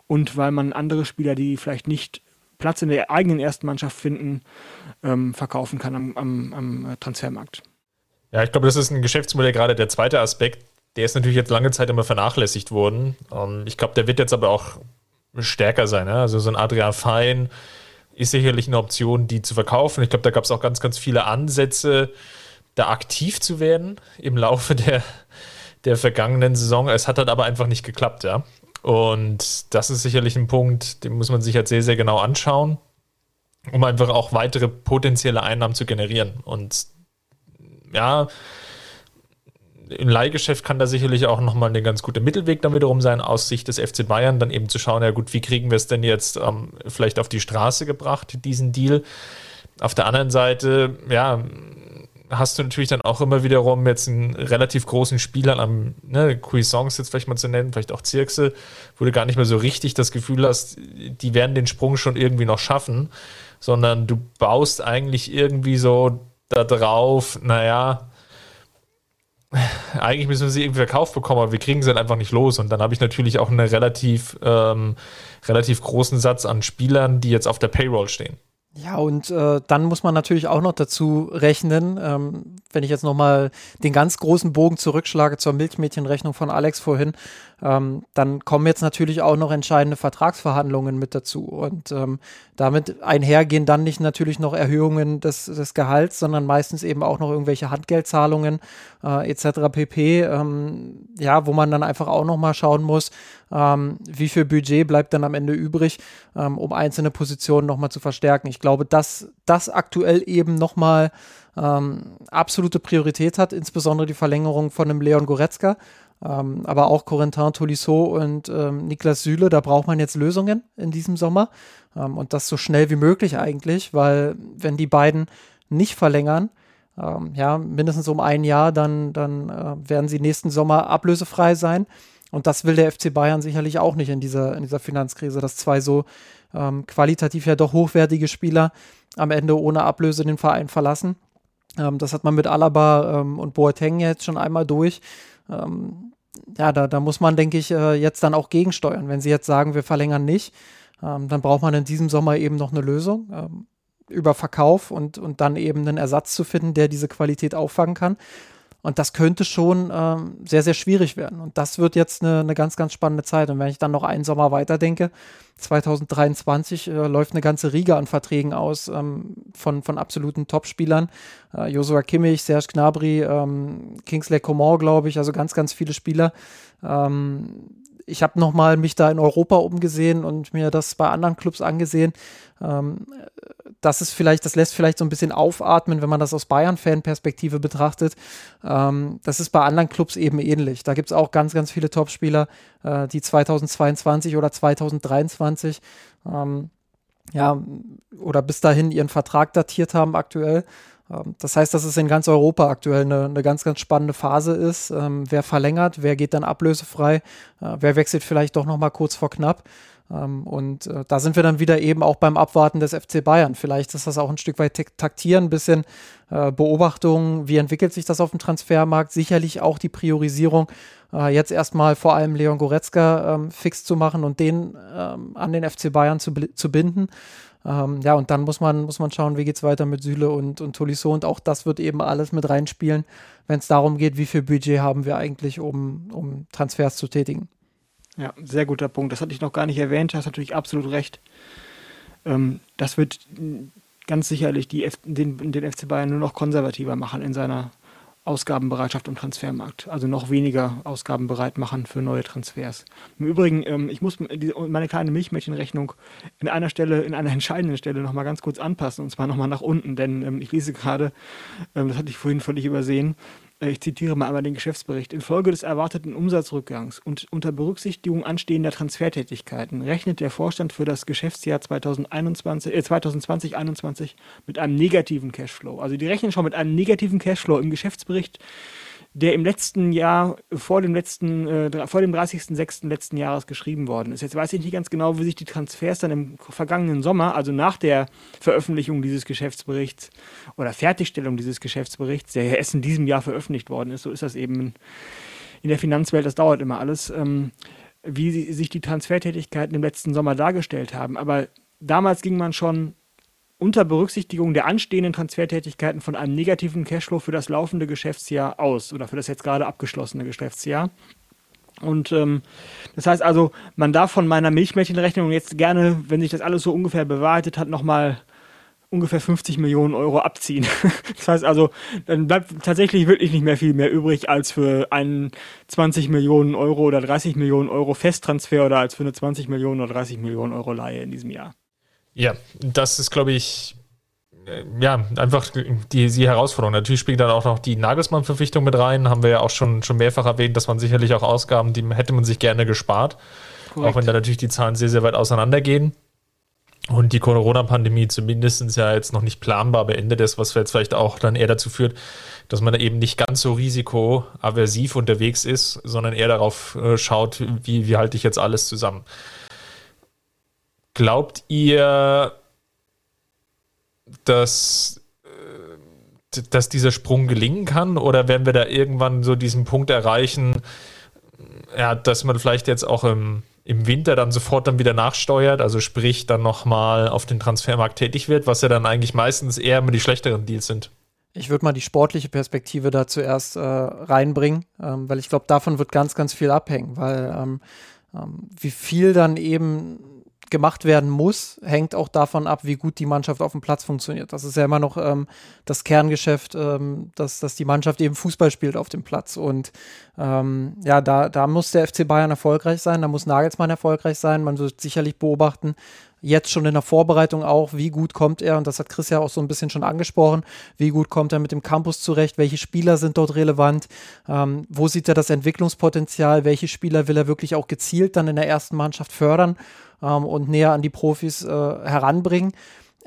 und weil man andere Spieler, die vielleicht nicht Platz in der eigenen ersten Mannschaft finden, ähm, verkaufen kann am, am, am Transfermarkt. Ja, ich glaube, das ist ein Geschäftsmodell, gerade der zweite Aspekt, der ist natürlich jetzt lange Zeit immer vernachlässigt worden. Ähm, ich glaube, der wird jetzt aber auch stärker sein. Also so ein Adrian Fein ist sicherlich eine Option, die zu verkaufen. Ich glaube, da gab es auch ganz, ganz viele Ansätze, da aktiv zu werden im Laufe der, der vergangenen Saison. Es hat halt aber einfach nicht geklappt, ja. Und das ist sicherlich ein Punkt, den muss man sich halt sehr, sehr genau anschauen, um einfach auch weitere potenzielle Einnahmen zu generieren. Und ja, im Leihgeschäft kann da sicherlich auch nochmal ein ganz guter Mittelweg dann wiederum sein, aus Sicht des FC Bayern, dann eben zu schauen, ja gut, wie kriegen wir es denn jetzt ähm, vielleicht auf die Straße gebracht, diesen Deal. Auf der anderen Seite, ja, hast du natürlich dann auch immer wiederum jetzt einen relativ großen Spieler am, ne, Cuisance jetzt vielleicht mal zu nennen, vielleicht auch Zirkse, wo du gar nicht mehr so richtig das Gefühl hast, die werden den Sprung schon irgendwie noch schaffen, sondern du baust eigentlich irgendwie so da drauf, naja, eigentlich müssen wir sie irgendwie verkauft bekommen, aber wir kriegen sie halt einfach nicht los. Und dann habe ich natürlich auch einen relativ, ähm, relativ großen Satz an Spielern, die jetzt auf der Payroll stehen. Ja, und äh, dann muss man natürlich auch noch dazu rechnen, ähm, wenn ich jetzt nochmal den ganz großen Bogen zurückschlage zur Milchmädchenrechnung von Alex vorhin, ähm, dann kommen jetzt natürlich auch noch entscheidende Vertragsverhandlungen mit dazu. Und ähm, damit einhergehen dann nicht natürlich noch Erhöhungen des, des Gehalts, sondern meistens eben auch noch irgendwelche Handgeldzahlungen äh, etc. pp. Ähm, ja, wo man dann einfach auch noch mal schauen muss, ähm, wie viel Budget bleibt dann am Ende übrig, ähm, um einzelne Positionen noch mal zu verstärken. Ich glaube, glaube, dass das aktuell eben nochmal ähm, absolute Priorität hat, insbesondere die Verlängerung von einem Leon Goretzka. Ähm, aber auch Corentin Tolisso und ähm, Niklas Süle, da braucht man jetzt Lösungen in diesem Sommer. Ähm, und das so schnell wie möglich eigentlich, weil wenn die beiden nicht verlängern, ähm, ja, mindestens um ein Jahr, dann, dann äh, werden sie nächsten Sommer ablösefrei sein. Und das will der FC Bayern sicherlich auch nicht in dieser, in dieser Finanzkrise, dass zwei so ähm, qualitativ ja doch hochwertige Spieler am Ende ohne Ablöse den Verein verlassen. Ähm, das hat man mit Alaba und Boateng jetzt schon einmal durch. Ähm, ja, da, da muss man, denke ich, äh, jetzt dann auch gegensteuern. Wenn sie jetzt sagen, wir verlängern nicht, ähm, dann braucht man in diesem Sommer eben noch eine Lösung ähm, über Verkauf und, und dann eben einen Ersatz zu finden, der diese Qualität auffangen kann. Und das könnte schon ähm, sehr, sehr schwierig werden. Und das wird jetzt eine, eine, ganz, ganz spannende Zeit. Und wenn ich dann noch einen Sommer weiterdenke, 2023 äh, läuft eine ganze Riege an Verträgen aus ähm, von, von absoluten Topspielern. Äh, Joshua Kimmich, Serge Gnabry, ähm, Kingsley Coman, glaube ich, also ganz, ganz viele Spieler. Ähm, ich habe nochmal mich da in Europa umgesehen und mir das bei anderen Clubs angesehen. Ähm, das ist vielleicht, das lässt vielleicht so ein bisschen aufatmen, wenn man das aus Bayern-Fan-Perspektive betrachtet. Ähm, das ist bei anderen Clubs eben ähnlich. Da gibt es auch ganz, ganz viele Topspieler, äh, die 2022 oder 2023 ähm, ja, oder bis dahin ihren Vertrag datiert haben aktuell. Ähm, das heißt, dass es in ganz Europa aktuell eine, eine ganz, ganz spannende Phase ist. Ähm, wer verlängert, wer geht dann ablösefrei, äh, wer wechselt vielleicht doch noch mal kurz vor knapp. Ähm, und äh, da sind wir dann wieder eben auch beim Abwarten des FC Bayern. Vielleicht ist das auch ein Stück weit taktieren, ein bisschen äh, Beobachtung, wie entwickelt sich das auf dem Transfermarkt. Sicherlich auch die Priorisierung, äh, jetzt erstmal vor allem Leon Goretzka fix zu machen und den an den FC Bayern zu, zu binden. Ähm, ja, und dann muss man, muss man schauen, wie geht es weiter mit Süle und, und Tolisso. Und auch das wird eben alles mit reinspielen, wenn es darum geht, wie viel Budget haben wir eigentlich, um, um Transfers zu tätigen. Ja, sehr guter Punkt. Das hatte ich noch gar nicht erwähnt. Du hast natürlich absolut recht. Ähm, das wird ganz sicherlich die F den, den FC Bayern nur noch konservativer machen in seiner Ausgabenbereitschaft im Transfermarkt. Also noch weniger Ausgaben bereit machen für neue Transfers. Im Übrigen, ähm, ich muss meine kleine Milchmädchenrechnung in einer Stelle, in einer entscheidenden Stelle nochmal ganz kurz anpassen und zwar nochmal nach unten, denn ähm, ich lese gerade, ähm, das hatte ich vorhin völlig übersehen, ich zitiere mal einmal den Geschäftsbericht, infolge des erwarteten Umsatzrückgangs und unter Berücksichtigung anstehender Transfertätigkeiten rechnet der Vorstand für das Geschäftsjahr 2021, äh, 2020-21 mit einem negativen Cashflow. Also die rechnen schon mit einem negativen Cashflow im Geschäftsbericht der im letzten Jahr, vor dem letzten, äh, vor dem 30.06. letzten Jahres geschrieben worden ist. Jetzt weiß ich nicht ganz genau, wie sich die Transfers dann im vergangenen Sommer, also nach der Veröffentlichung dieses Geschäftsberichts oder Fertigstellung dieses Geschäftsberichts, der ja erst in diesem Jahr veröffentlicht worden ist, so ist das eben in der Finanzwelt, das dauert immer alles, ähm, wie sich die Transfertätigkeiten im letzten Sommer dargestellt haben. Aber damals ging man schon unter Berücksichtigung der anstehenden Transfertätigkeiten von einem negativen Cashflow für das laufende Geschäftsjahr aus oder für das jetzt gerade abgeschlossene Geschäftsjahr. Und ähm, das heißt also, man darf von meiner Milchmädchenrechnung jetzt gerne, wenn sich das alles so ungefähr bewahrheitet hat, nochmal ungefähr 50 Millionen Euro abziehen. Das heißt also, dann bleibt tatsächlich wirklich nicht mehr viel mehr übrig als für einen 20 Millionen Euro oder 30 Millionen Euro Festtransfer oder als für eine 20 Millionen oder 30 Millionen Euro Leihe in diesem Jahr. Ja, das ist, glaube ich, äh, ja, einfach die, die Herausforderung. Natürlich spielt dann auch noch die Nagelsmann-Verpflichtung mit rein. Haben wir ja auch schon, schon mehrfach erwähnt, dass man sicherlich auch Ausgaben, die hätte man sich gerne gespart. Korrekt. Auch wenn da natürlich die Zahlen sehr, sehr weit auseinandergehen. Und die Corona-Pandemie zumindest ja jetzt noch nicht planbar beendet ist, was jetzt vielleicht auch dann eher dazu führt, dass man eben nicht ganz so risikoaversiv unterwegs ist, sondern eher darauf äh, schaut, wie, wie halte ich jetzt alles zusammen. Glaubt ihr, dass, äh, dass dieser Sprung gelingen kann? Oder werden wir da irgendwann so diesen Punkt erreichen, ja, dass man vielleicht jetzt auch im, im Winter dann sofort dann wieder nachsteuert, also sprich dann nochmal auf den Transfermarkt tätig wird, was ja dann eigentlich meistens eher immer die schlechteren Deals sind? Ich würde mal die sportliche Perspektive da zuerst äh, reinbringen, ähm, weil ich glaube, davon wird ganz, ganz viel abhängen, weil ähm, ähm, wie viel dann eben gemacht werden muss, hängt auch davon ab, wie gut die Mannschaft auf dem Platz funktioniert. Das ist ja immer noch ähm, das Kerngeschäft, ähm, dass, dass die Mannschaft eben Fußball spielt auf dem Platz. Und ähm, ja, da, da muss der FC Bayern erfolgreich sein, da muss Nagelsmann erfolgreich sein. Man wird sicherlich beobachten, jetzt schon in der Vorbereitung auch, wie gut kommt er, und das hat Chris ja auch so ein bisschen schon angesprochen, wie gut kommt er mit dem Campus zurecht, welche Spieler sind dort relevant, ähm, wo sieht er das Entwicklungspotenzial, welche Spieler will er wirklich auch gezielt dann in der ersten Mannschaft fördern ähm, und näher an die Profis äh, heranbringen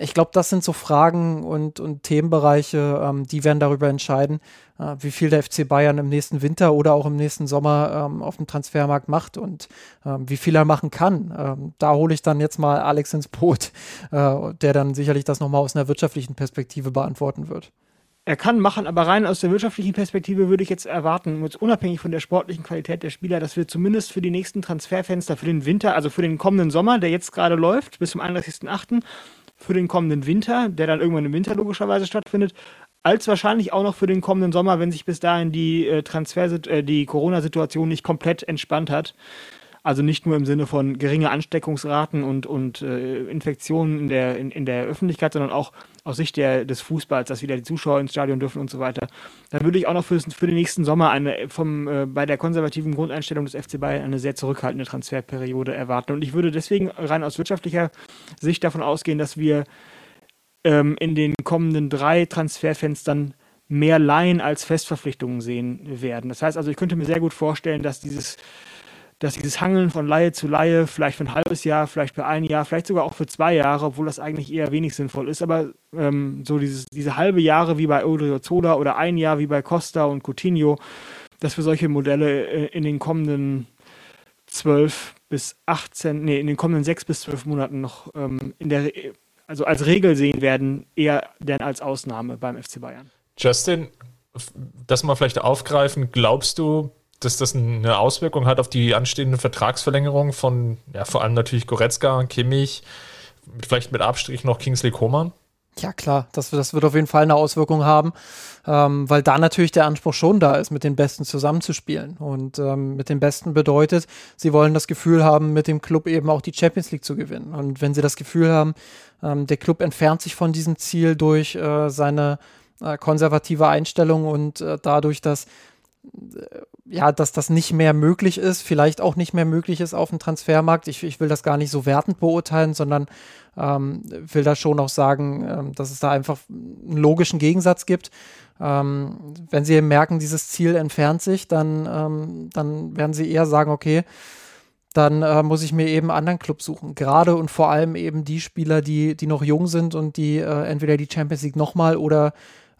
ich glaube, das sind so Fragen und, und Themenbereiche, ähm, die werden darüber entscheiden, äh, wie viel der FC Bayern im nächsten Winter oder auch im nächsten Sommer ähm, auf dem Transfermarkt macht und ähm, wie viel er machen kann. Ähm, da hole ich dann jetzt mal Alex ins Boot, äh, der dann sicherlich das nochmal aus einer wirtschaftlichen Perspektive beantworten wird. Er kann machen, aber rein aus der wirtschaftlichen Perspektive würde ich jetzt erwarten, jetzt unabhängig von der sportlichen Qualität der Spieler, dass wir zumindest für die nächsten Transferfenster, für den Winter, also für den kommenden Sommer, der jetzt gerade läuft, bis zum 31.08., für den kommenden Winter, der dann irgendwann im Winter logischerweise stattfindet, als wahrscheinlich auch noch für den kommenden Sommer, wenn sich bis dahin die äh, äh, die Corona-Situation nicht komplett entspannt hat. Also nicht nur im Sinne von geringe Ansteckungsraten und, und äh, Infektionen in der, in, in der Öffentlichkeit, sondern auch aus Sicht der, des Fußballs, dass wieder die Zuschauer ins Stadion dürfen und so weiter. Dann würde ich auch noch für, für den nächsten Sommer eine vom, äh, bei der konservativen Grundeinstellung des FC Bayern eine sehr zurückhaltende Transferperiode erwarten. Und ich würde deswegen rein aus wirtschaftlicher Sicht davon ausgehen, dass wir ähm, in den kommenden drei Transferfenstern mehr Laien als Festverpflichtungen sehen werden. Das heißt also, ich könnte mir sehr gut vorstellen, dass dieses dass dieses Hangeln von Laie zu Laie vielleicht für ein halbes Jahr, vielleicht für ein Jahr, vielleicht sogar auch für zwei Jahre, obwohl das eigentlich eher wenig sinnvoll ist, aber ähm, so dieses, diese halbe Jahre wie bei Odriozola oder ein Jahr wie bei Costa und Coutinho, dass wir solche Modelle äh, in den kommenden zwölf bis 18, nee, in den kommenden sechs bis zwölf Monaten noch ähm, in der, also als Regel sehen werden, eher denn als Ausnahme beim FC Bayern. Justin, das mal vielleicht aufgreifen, glaubst du, dass das eine Auswirkung hat auf die anstehende Vertragsverlängerung von, ja, vor allem natürlich Goretzka, Kimmich, vielleicht mit Abstrich noch Kingsley Coman? Ja, klar, das, das wird auf jeden Fall eine Auswirkung haben, ähm, weil da natürlich der Anspruch schon da ist, mit den Besten zusammenzuspielen. Und ähm, mit den Besten bedeutet, sie wollen das Gefühl haben, mit dem Club eben auch die Champions League zu gewinnen. Und wenn sie das Gefühl haben, ähm, der Club entfernt sich von diesem Ziel durch äh, seine äh, konservative Einstellung und äh, dadurch, dass ja, dass das nicht mehr möglich ist, vielleicht auch nicht mehr möglich ist auf dem Transfermarkt. Ich, ich will das gar nicht so wertend beurteilen, sondern ähm, will da schon auch sagen, ähm, dass es da einfach einen logischen Gegensatz gibt. Ähm, wenn sie merken, dieses Ziel entfernt sich, dann, ähm, dann werden sie eher sagen, okay, dann äh, muss ich mir eben einen anderen Club suchen. Gerade und vor allem eben die Spieler, die, die noch jung sind und die äh, entweder die Champions League nochmal oder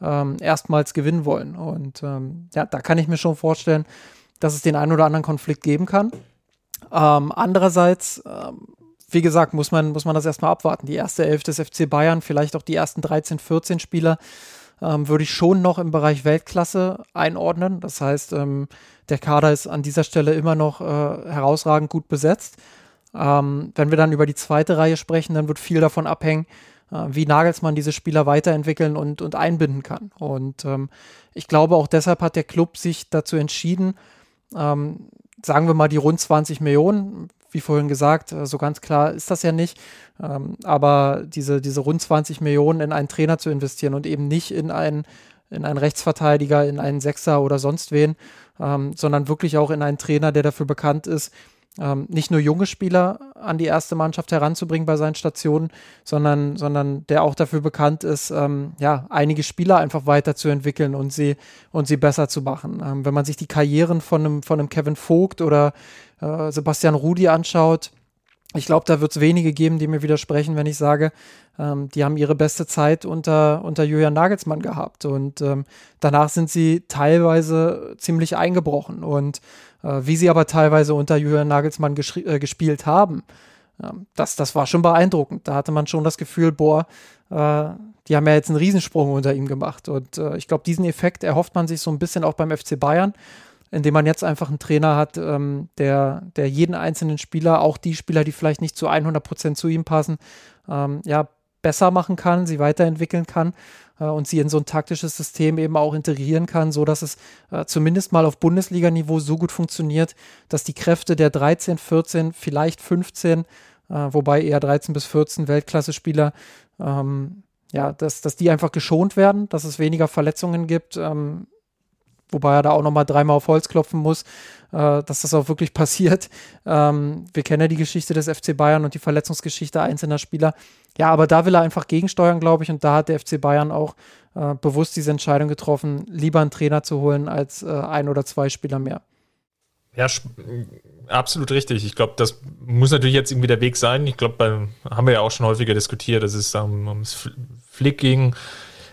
ähm, erstmals gewinnen wollen. Und ähm, ja, da kann ich mir schon vorstellen, dass es den einen oder anderen Konflikt geben kann. Ähm, andererseits, ähm, wie gesagt, muss man, muss man das erstmal abwarten. Die erste Elf des FC Bayern, vielleicht auch die ersten 13, 14 Spieler, ähm, würde ich schon noch im Bereich Weltklasse einordnen. Das heißt, ähm, der Kader ist an dieser Stelle immer noch äh, herausragend gut besetzt. Wenn wir dann über die zweite Reihe sprechen, dann wird viel davon abhängen, wie Nagelsmann diese Spieler weiterentwickeln und, und einbinden kann. Und ähm, ich glaube, auch deshalb hat der Club sich dazu entschieden, ähm, sagen wir mal die rund 20 Millionen, wie vorhin gesagt, äh, so ganz klar ist das ja nicht, ähm, aber diese, diese rund 20 Millionen in einen Trainer zu investieren und eben nicht in einen, in einen Rechtsverteidiger, in einen Sechser oder sonst wen, ähm, sondern wirklich auch in einen Trainer, der dafür bekannt ist, ähm, nicht nur junge Spieler an die erste Mannschaft heranzubringen bei seinen Stationen, sondern, sondern der auch dafür bekannt ist, ähm, ja, einige Spieler einfach weiterzuentwickeln und sie, und sie besser zu machen. Ähm, wenn man sich die Karrieren von einem, von einem Kevin Vogt oder äh, Sebastian Rudi anschaut, ich glaube, da wird es wenige geben, die mir widersprechen, wenn ich sage, ähm, die haben ihre beste Zeit unter, unter Julian Nagelsmann gehabt. Und ähm, danach sind sie teilweise ziemlich eingebrochen. Und wie sie aber teilweise unter Julian Nagelsmann äh, gespielt haben, äh, das, das war schon beeindruckend. Da hatte man schon das Gefühl, boah, äh, die haben ja jetzt einen Riesensprung unter ihm gemacht. Und äh, ich glaube, diesen Effekt erhofft man sich so ein bisschen auch beim FC Bayern, indem man jetzt einfach einen Trainer hat, ähm, der, der jeden einzelnen Spieler, auch die Spieler, die vielleicht nicht zu 100 Prozent zu ihm passen, ähm, ja, besser machen kann, sie weiterentwickeln kann äh, und sie in so ein taktisches System eben auch integrieren kann, so dass es äh, zumindest mal auf Bundesliga-Niveau so gut funktioniert, dass die Kräfte der 13, 14, vielleicht 15, äh, wobei eher 13 bis 14 Weltklasse-Spieler, ähm, ja, dass, dass die einfach geschont werden, dass es weniger Verletzungen gibt. Ähm, wobei er da auch nochmal dreimal auf Holz klopfen muss, äh, dass das auch wirklich passiert. Ähm, wir kennen ja die Geschichte des FC Bayern und die Verletzungsgeschichte einzelner Spieler. Ja, aber da will er einfach gegensteuern, glaube ich, und da hat der FC Bayern auch äh, bewusst diese Entscheidung getroffen, lieber einen Trainer zu holen als äh, ein oder zwei Spieler mehr. Ja, absolut richtig. Ich glaube, das muss natürlich jetzt irgendwie der Weg sein. Ich glaube, haben wir ja auch schon häufiger diskutiert, dass es um, ums Flick ging,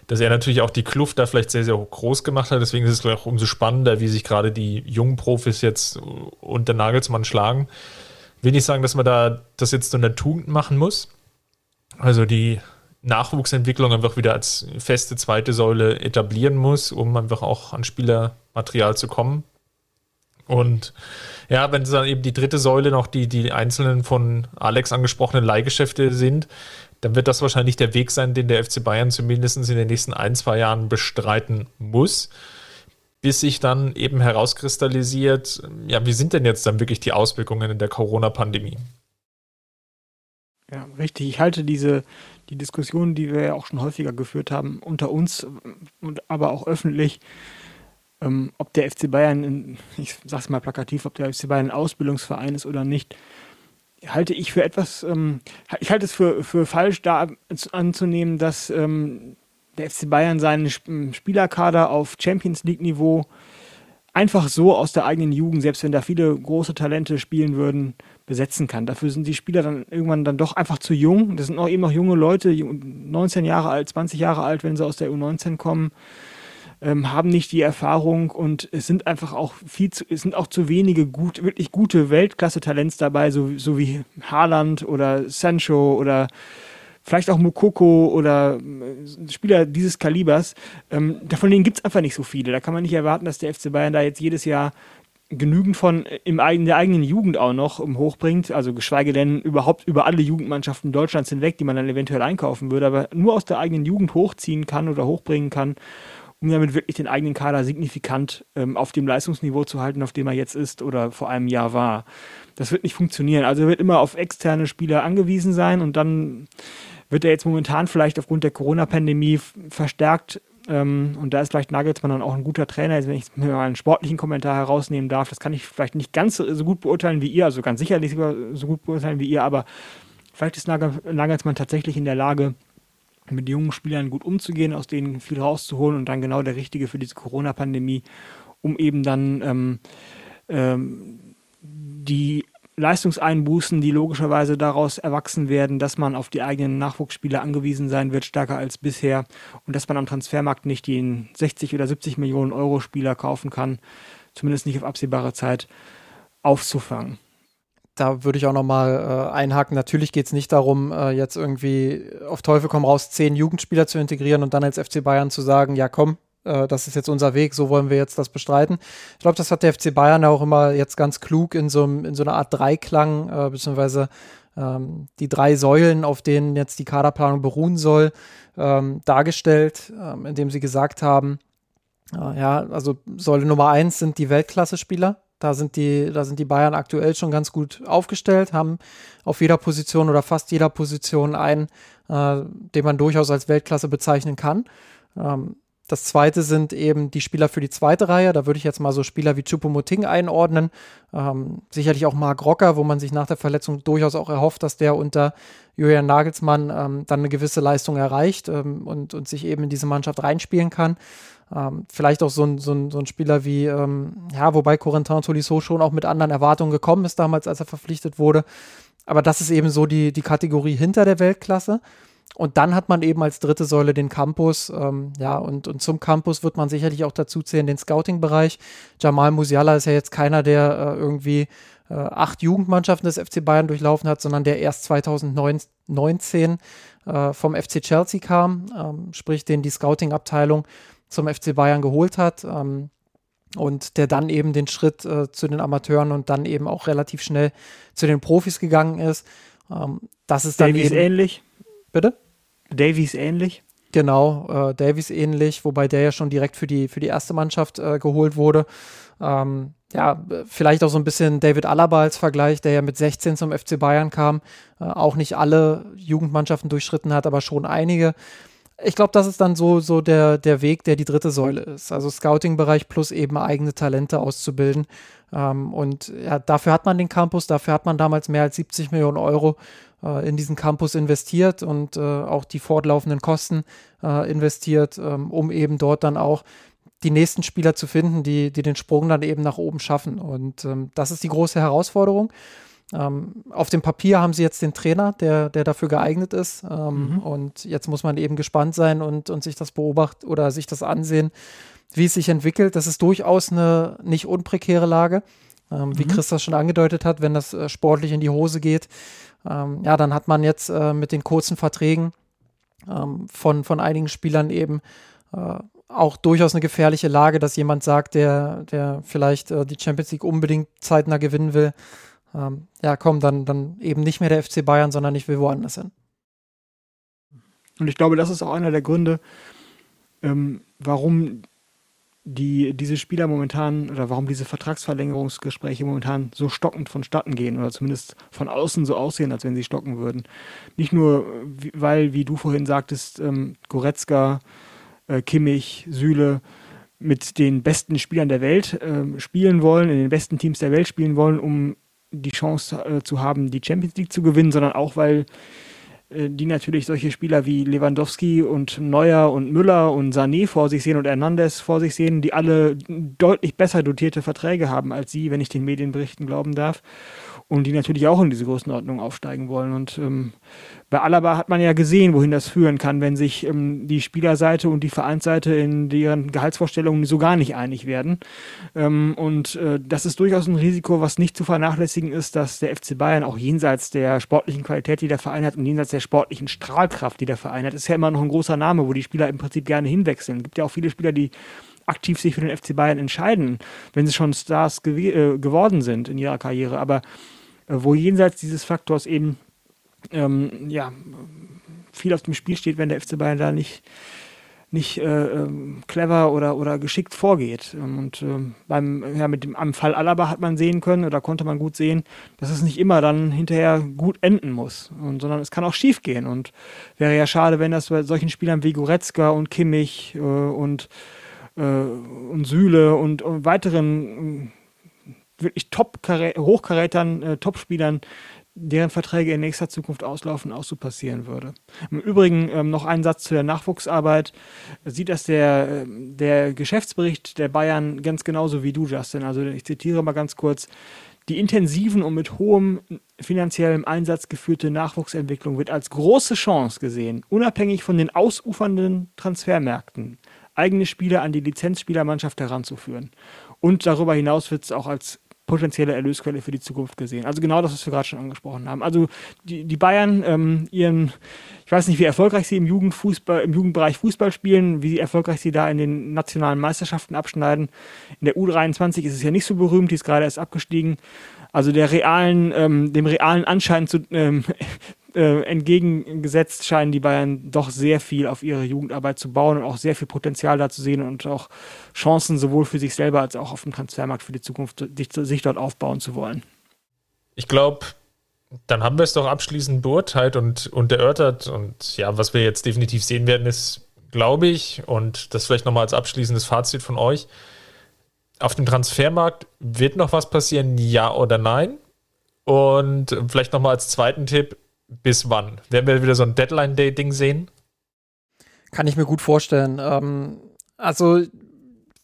dass er natürlich auch die Kluft da vielleicht sehr, sehr groß gemacht hat. Deswegen ist es auch umso spannender, wie sich gerade die jungen Profis jetzt unter Nagelsmann schlagen. Will nicht sagen, dass man da das jetzt so eine Tugend machen muss. Also die Nachwuchsentwicklung einfach wieder als feste zweite Säule etablieren muss, um einfach auch an Spielermaterial zu kommen. Und ja, wenn es dann eben die dritte Säule noch die, die einzelnen von Alex angesprochenen Leihgeschäfte sind, dann wird das wahrscheinlich der Weg sein, den der FC Bayern zumindest in den nächsten ein, zwei Jahren bestreiten muss, bis sich dann eben herauskristallisiert, ja, wie sind denn jetzt dann wirklich die Auswirkungen in der Corona-Pandemie? Ja, richtig. Ich halte diese die Diskussion, die wir ja auch schon häufiger geführt haben, unter uns und aber auch öffentlich, ähm, ob der FC Bayern, in, ich sag's mal plakativ, ob der FC Bayern ein Ausbildungsverein ist oder nicht, halte ich für etwas, ähm, ich halte es für, für falsch, da anzunehmen, dass ähm, der FC Bayern seinen Spielerkader auf Champions League-Niveau einfach so aus der eigenen Jugend, selbst wenn da viele große Talente spielen würden, besetzen kann. Dafür sind die Spieler dann irgendwann dann doch einfach zu jung. Das sind auch eben noch junge Leute, 19 Jahre alt, 20 Jahre alt, wenn sie aus der U19 kommen ähm, haben nicht die Erfahrung und es sind einfach auch viel zu, es sind auch zu wenige gut, wirklich gute Weltklasse-Talents dabei, so, so wie Haaland oder Sancho oder vielleicht auch Mukoko oder äh, Spieler dieses Kalibers. Ähm, von denen gibt es einfach nicht so viele. Da kann man nicht erwarten, dass der FC Bayern da jetzt jedes Jahr genügend von äh, im in der eigenen Jugend auch noch um, hochbringt, also geschweige denn überhaupt über alle Jugendmannschaften Deutschlands hinweg, die man dann eventuell einkaufen würde, aber nur aus der eigenen Jugend hochziehen kann oder hochbringen kann um damit wirklich den eigenen Kader signifikant ähm, auf dem Leistungsniveau zu halten, auf dem er jetzt ist oder vor einem Jahr war. Das wird nicht funktionieren. Also er wird immer auf externe Spieler angewiesen sein und dann wird er jetzt momentan vielleicht aufgrund der Corona-Pandemie verstärkt ähm, und da ist vielleicht Nagelsmann dann auch ein guter Trainer, also wenn ich mir mal einen sportlichen Kommentar herausnehmen darf, das kann ich vielleicht nicht ganz so gut beurteilen wie ihr, also ganz sicherlich so gut beurteilen wie ihr, aber vielleicht ist Nagelsmann tatsächlich in der Lage, mit jungen Spielern gut umzugehen, aus denen viel rauszuholen und dann genau der Richtige für diese Corona-Pandemie, um eben dann ähm, ähm, die Leistungseinbußen, die logischerweise daraus erwachsen werden, dass man auf die eigenen Nachwuchsspieler angewiesen sein wird, stärker als bisher und dass man am Transfermarkt nicht den 60 oder 70 Millionen Euro Spieler kaufen kann, zumindest nicht auf absehbare Zeit, aufzufangen da würde ich auch nochmal äh, einhaken. Natürlich geht es nicht darum, äh, jetzt irgendwie auf Teufel komm raus zehn Jugendspieler zu integrieren und dann als FC Bayern zu sagen, ja komm, äh, das ist jetzt unser Weg, so wollen wir jetzt das bestreiten. Ich glaube, das hat der FC Bayern auch immer jetzt ganz klug in so, in so einer Art Dreiklang, äh, beziehungsweise ähm, die drei Säulen, auf denen jetzt die Kaderplanung beruhen soll, ähm, dargestellt, ähm, indem sie gesagt haben, äh, ja, also Säule Nummer eins sind die Weltklasse-Spieler, da sind die, da sind die Bayern aktuell schon ganz gut aufgestellt, haben auf jeder Position oder fast jeder Position einen, äh, den man durchaus als Weltklasse bezeichnen kann. Ähm, das zweite sind eben die Spieler für die zweite Reihe. Da würde ich jetzt mal so Spieler wie Chupomoting einordnen. Ähm, sicherlich auch Marc Rocker, wo man sich nach der Verletzung durchaus auch erhofft, dass der unter Julian Nagelsmann ähm, dann eine gewisse Leistung erreicht ähm, und, und sich eben in diese Mannschaft reinspielen kann. Ähm, vielleicht auch so ein, so ein, so ein Spieler wie, ähm, ja, wobei Corentin Tolisso schon auch mit anderen Erwartungen gekommen ist damals, als er verpflichtet wurde. Aber das ist eben so die, die Kategorie hinter der Weltklasse. Und dann hat man eben als dritte Säule den Campus. Ähm, ja, und, und zum Campus wird man sicherlich auch dazu zählen, den Scouting-Bereich. Jamal Musiala ist ja jetzt keiner, der äh, irgendwie äh, acht Jugendmannschaften des FC Bayern durchlaufen hat, sondern der erst 2019 äh, vom FC Chelsea kam, ähm, sprich den die Scouting-Abteilung zum FC Bayern geholt hat. Ähm, und der dann eben den Schritt äh, zu den Amateuren und dann eben auch relativ schnell zu den Profis gegangen ist. Ähm, das ist dann Davies eben, ähnlich. Bitte? Davies ähnlich. Genau, äh, Davies ähnlich, wobei der ja schon direkt für die, für die erste Mannschaft äh, geholt wurde. Ähm, ja, vielleicht auch so ein bisschen David Alaba als Vergleich, der ja mit 16 zum FC Bayern kam, äh, auch nicht alle Jugendmannschaften durchschritten hat, aber schon einige. Ich glaube, das ist dann so, so der, der Weg, der die dritte Säule ist. Also Scouting-Bereich plus eben eigene Talente auszubilden. Ähm, und ja, dafür hat man den Campus, dafür hat man damals mehr als 70 Millionen Euro äh, in diesen Campus investiert und äh, auch die fortlaufenden Kosten äh, investiert, ähm, um eben dort dann auch die nächsten Spieler zu finden, die, die den Sprung dann eben nach oben schaffen. Und ähm, das ist die große Herausforderung. Ähm, auf dem Papier haben sie jetzt den Trainer, der, der dafür geeignet ist. Ähm, mhm. Und jetzt muss man eben gespannt sein und, und sich das beobachten oder sich das ansehen, wie es sich entwickelt. Das ist durchaus eine nicht unprekäre Lage. Ähm, mhm. Wie Chris das schon angedeutet hat, wenn das äh, sportlich in die Hose geht, ähm, ja, dann hat man jetzt äh, mit den kurzen Verträgen ähm, von, von einigen Spielern eben äh, auch durchaus eine gefährliche Lage, dass jemand sagt, der, der vielleicht äh, die Champions League unbedingt zeitnah gewinnen will, ähm, ja komm, dann, dann eben nicht mehr der FC Bayern, sondern ich will woanders hin. Und ich glaube, das ist auch einer der Gründe, ähm, warum die, diese Spieler momentan oder warum diese Vertragsverlängerungsgespräche momentan so stockend vonstatten gehen oder zumindest von außen so aussehen, als wenn sie stocken würden. Nicht nur, weil, wie du vorhin sagtest, ähm, Goretzka, äh, Kimmich, Süle mit den besten Spielern der Welt äh, spielen wollen, in den besten Teams der Welt spielen wollen, um die Chance äh, zu haben, die Champions League zu gewinnen, sondern auch, weil äh, die natürlich solche Spieler wie Lewandowski und Neuer und Müller und Sané vor sich sehen und Hernandez vor sich sehen, die alle deutlich besser dotierte Verträge haben als sie, wenn ich den Medienberichten glauben darf und die natürlich auch in diese Größenordnung aufsteigen wollen. Und ähm, bei Alaba hat man ja gesehen, wohin das führen kann, wenn sich ähm, die Spielerseite und die Vereinsseite in deren Gehaltsvorstellungen so gar nicht einig werden. Ähm, und äh, das ist durchaus ein Risiko, was nicht zu vernachlässigen ist, dass der FC Bayern auch jenseits der sportlichen Qualität, die der Verein hat, und jenseits der sportlichen Strahlkraft, die der Verein hat, ist ja immer noch ein großer Name, wo die Spieler im Prinzip gerne hinwechseln. Es gibt ja auch viele Spieler, die aktiv sich für den FC Bayern entscheiden, wenn sie schon Stars gew äh, geworden sind in ihrer Karriere. Aber äh, wo jenseits dieses Faktors eben ähm, ja, viel auf dem Spiel steht, wenn der FC Bayern da nicht, nicht äh, ähm, clever oder, oder geschickt vorgeht. Ähm, und ähm, beim, ja, mit dem, am Fall Alaba hat man sehen können oder konnte man gut sehen, dass es nicht immer dann hinterher gut enden muss, und, sondern es kann auch schief gehen. Und wäre ja schade, wenn das bei solchen Spielern wie Goretzka und Kimmich äh, und, äh, und Süle und, und weiteren wirklich top Hochkarätern, äh, Topspielern, deren Verträge in nächster Zukunft auslaufen, auch so passieren würde. Im Übrigen ähm, noch ein Satz zu der Nachwuchsarbeit. Sieht das der, ähm, der Geschäftsbericht der Bayern ganz genauso wie du, Justin. Also ich zitiere mal ganz kurz. Die intensiven und mit hohem finanziellem Einsatz geführte Nachwuchsentwicklung wird als große Chance gesehen, unabhängig von den ausufernden Transfermärkten, eigene Spieler an die Lizenzspielermannschaft heranzuführen. Und darüber hinaus wird es auch als potenzielle Erlösquelle für die Zukunft gesehen. Also genau das, was wir gerade schon angesprochen haben. Also die, die Bayern, ähm, ihren, ich weiß nicht, wie erfolgreich sie im Jugendfußball, im Jugendbereich Fußball spielen, wie erfolgreich sie da in den nationalen Meisterschaften abschneiden. In der U23 ist es ja nicht so berühmt, die ist gerade erst abgestiegen. Also der realen, ähm, dem realen Anschein zu, ähm, äh, entgegengesetzt scheinen die Bayern doch sehr viel auf ihre Jugendarbeit zu bauen und auch sehr viel Potenzial da zu sehen und auch Chancen sowohl für sich selber als auch auf dem Transfermarkt für die Zukunft sich dort aufbauen zu wollen. Ich glaube, dann haben wir es doch abschließend beurteilt und, und erörtert. Und ja, was wir jetzt definitiv sehen werden, ist, glaube ich, und das vielleicht nochmal als abschließendes Fazit von euch, auf dem Transfermarkt wird noch was passieren, ja oder nein? Und vielleicht nochmal als zweiten Tipp, bis wann? Werden wir wieder so ein Deadline-Day-Ding sehen? Kann ich mir gut vorstellen. Ähm, also,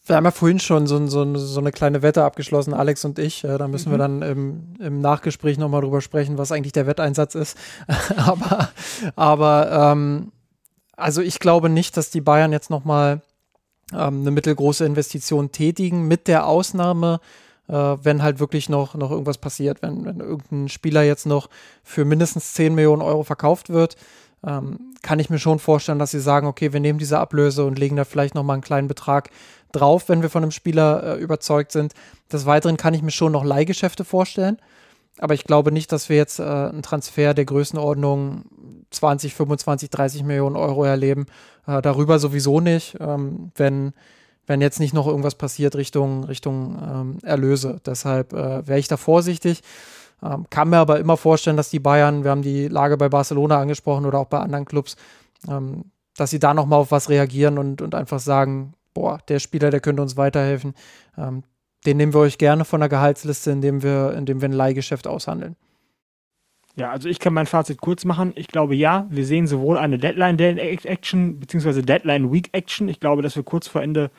wir haben ja vorhin schon so, so, so, eine kleine Wette abgeschlossen, Alex und ich. Äh, da müssen mhm. wir dann im, im Nachgespräch nochmal drüber sprechen, was eigentlich der Wetteinsatz ist. aber aber ähm, also ich glaube nicht, dass die Bayern jetzt nochmal ähm, eine mittelgroße Investition tätigen, mit der Ausnahme, äh, wenn halt wirklich noch, noch irgendwas passiert, wenn, wenn irgendein Spieler jetzt noch für mindestens 10 Millionen Euro verkauft wird, ähm, kann ich mir schon vorstellen, dass sie sagen, okay, wir nehmen diese Ablöse und legen da vielleicht nochmal einen kleinen Betrag drauf, wenn wir von einem Spieler äh, überzeugt sind. Des Weiteren kann ich mir schon noch Leihgeschäfte vorstellen. Aber ich glaube nicht, dass wir jetzt äh, einen Transfer der Größenordnung 20, 25, 30 Millionen Euro erleben. Äh, darüber sowieso nicht, ähm, wenn, wenn jetzt nicht noch irgendwas passiert Richtung, Richtung ähm, Erlöse. Deshalb äh, wäre ich da vorsichtig. Ähm, kann mir aber immer vorstellen, dass die Bayern, wir haben die Lage bei Barcelona angesprochen oder auch bei anderen Clubs, ähm, dass sie da nochmal auf was reagieren und, und einfach sagen, boah, der Spieler, der könnte uns weiterhelfen. Ähm, den nehmen wir euch gerne von der Gehaltsliste, indem wir, indem wir ein Leihgeschäft aushandeln. Ja, also ich kann mein Fazit kurz machen. Ich glaube, ja, wir sehen sowohl eine Deadline-Action bzw. Deadline-Week-Action. Ich glaube, dass wir kurz vor Ende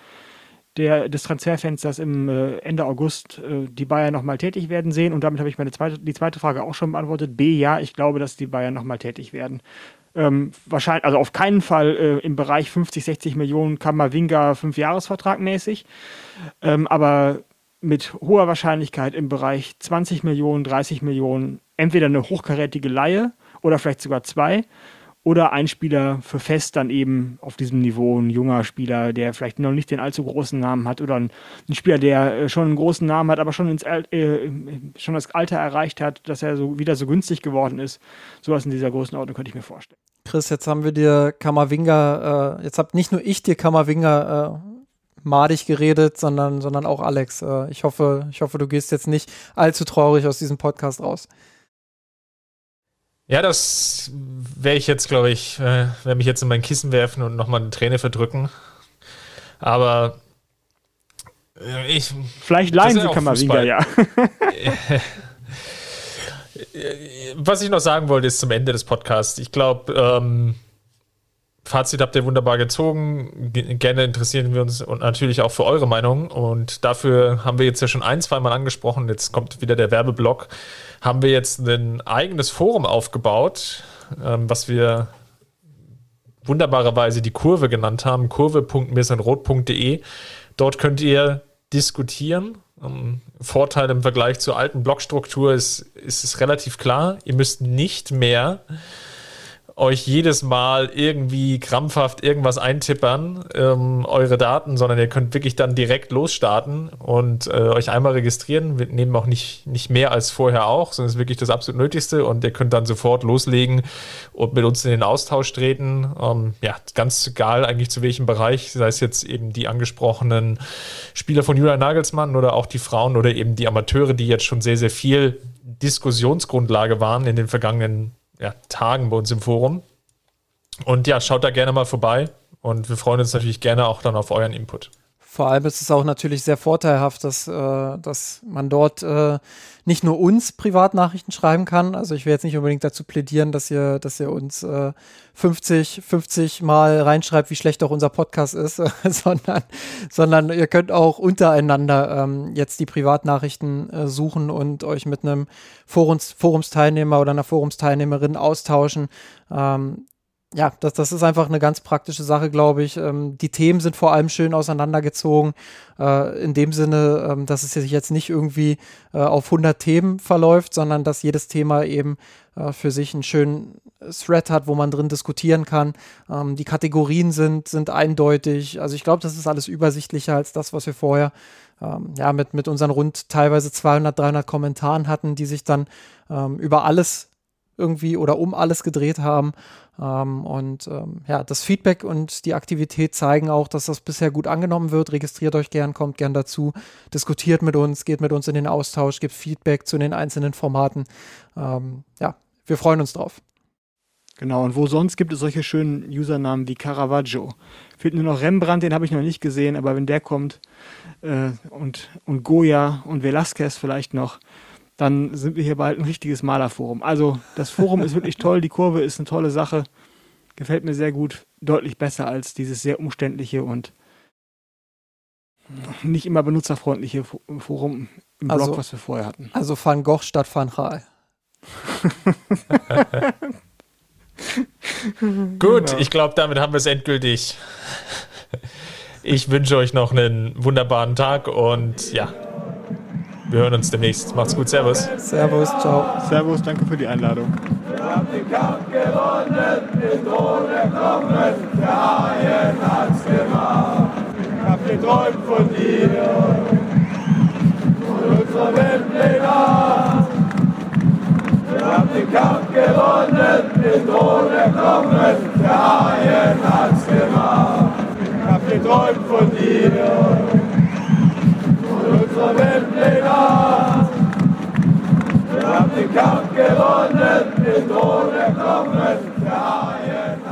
der, des Transferfensters im äh, Ende August äh, die Bayern nochmal tätig werden sehen. Und damit habe ich meine zweite, die zweite Frage auch schon beantwortet. B, ja, ich glaube, dass die Bayern nochmal tätig werden. Ähm, wahrscheinlich, also auf keinen Fall äh, im Bereich 50, 60 Millionen Kammerwinger Fünfjahresvertrag mäßig. Ähm, aber mit hoher Wahrscheinlichkeit im Bereich 20 Millionen, 30 Millionen entweder eine hochkarätige Laie oder vielleicht sogar zwei oder ein Spieler für fest dann eben auf diesem Niveau, ein junger Spieler, der vielleicht noch nicht den allzu großen Namen hat oder ein, ein Spieler, der äh, schon einen großen Namen hat, aber schon, ins, äh, schon das Alter erreicht hat, dass er so wieder so günstig geworden ist. Sowas in dieser Größenordnung könnte ich mir vorstellen. Chris, jetzt haben wir dir Kammerwinger, äh, jetzt habt nicht nur ich dir Kammerwinger äh, madig geredet, sondern, sondern auch Alex. Äh, ich, hoffe, ich hoffe, du gehst jetzt nicht allzu traurig aus diesem Podcast raus. Ja, das wäre ich jetzt, glaube ich, äh, werde mich jetzt in mein Kissen werfen und nochmal eine Träne verdrücken. Aber äh, ich. Vielleicht leihen sie Kammerwinger, ja. Was ich noch sagen wollte, ist zum Ende des Podcasts. Ich glaube, ähm, Fazit habt ihr wunderbar gezogen. Gerne interessieren wir uns und natürlich auch für eure Meinung. Und dafür haben wir jetzt ja schon ein, zwei Mal angesprochen. Jetzt kommt wieder der Werbeblock. Haben wir jetzt ein eigenes Forum aufgebaut, ähm, was wir wunderbarerweise die Kurve genannt haben. kurve.mirsanrot.de. Dort könnt ihr diskutieren. Um, Vorteil im Vergleich zur alten Blockstruktur ist, ist es relativ klar. Ihr müsst nicht mehr euch jedes Mal irgendwie krampfhaft irgendwas eintippern, ähm, eure Daten, sondern ihr könnt wirklich dann direkt losstarten und äh, euch einmal registrieren. Wir nehmen auch nicht, nicht mehr als vorher auch, sondern es ist wirklich das absolut Nötigste und ihr könnt dann sofort loslegen und mit uns in den Austausch treten. Ähm, ja, ganz egal eigentlich zu welchem Bereich, sei es jetzt eben die angesprochenen Spieler von Julian Nagelsmann oder auch die Frauen oder eben die Amateure, die jetzt schon sehr, sehr viel Diskussionsgrundlage waren in den vergangenen ja, Tagen bei uns im Forum. Und ja, schaut da gerne mal vorbei und wir freuen uns natürlich gerne auch dann auf euren Input. Vor allem ist es auch natürlich sehr vorteilhaft, dass, äh, dass man dort äh, nicht nur uns Privatnachrichten schreiben kann. Also ich will jetzt nicht unbedingt dazu plädieren, dass ihr, dass ihr uns äh, 50, 50 Mal reinschreibt, wie schlecht auch unser Podcast ist, sondern, sondern ihr könnt auch untereinander ähm, jetzt die Privatnachrichten äh, suchen und euch mit einem Forums, Forumsteilnehmer oder einer Forumsteilnehmerin austauschen. Ähm, ja, das, das ist einfach eine ganz praktische Sache, glaube ich. Ähm, die Themen sind vor allem schön auseinandergezogen. Äh, in dem Sinne, ähm, dass es sich jetzt nicht irgendwie äh, auf 100 Themen verläuft, sondern dass jedes Thema eben äh, für sich einen schönen Thread hat, wo man drin diskutieren kann. Ähm, die Kategorien sind, sind eindeutig. Also ich glaube, das ist alles übersichtlicher als das, was wir vorher ähm, ja, mit, mit unseren rund teilweise 200, 300 Kommentaren hatten, die sich dann ähm, über alles irgendwie oder um alles gedreht haben. Ähm, und ähm, ja, das Feedback und die Aktivität zeigen auch, dass das bisher gut angenommen wird. Registriert euch gern, kommt gern dazu, diskutiert mit uns, geht mit uns in den Austausch, gibt Feedback zu den einzelnen Formaten. Ähm, ja, wir freuen uns drauf. Genau, und wo sonst gibt es solche schönen Usernamen wie Caravaggio? Fehlt nur noch Rembrandt, den habe ich noch nicht gesehen, aber wenn der kommt äh, und, und Goya und Velasquez vielleicht noch, dann sind wir hier bald ein richtiges Malerforum. Also das Forum ist wirklich toll, die Kurve ist eine tolle Sache, gefällt mir sehr gut, deutlich besser als dieses sehr umständliche und nicht immer benutzerfreundliche Forum im Blog, also, was wir vorher hatten. Also Van Gogh statt Van Raal. Gut, genau. ich glaube, damit haben wir es endgültig. Ich wünsche euch noch einen wunderbaren Tag und ja, wir hören uns demnächst. Macht's gut. Servus. Servus. Ciao. Servus. Danke für die Einladung. Wir haben den Kampf gewonnen, den Drohne kommen, der Haien hat's gemacht. Ich hab geträumt von dir und unserer Weltpläne. Wir haben den Kampf gewonnen, den Drohne kommen, der Haien hat's gemacht. Ich hab geträumt von dir unsere Weltleger. Wir haben den Kampf gewonnen, den Tod erkommen, der Haien.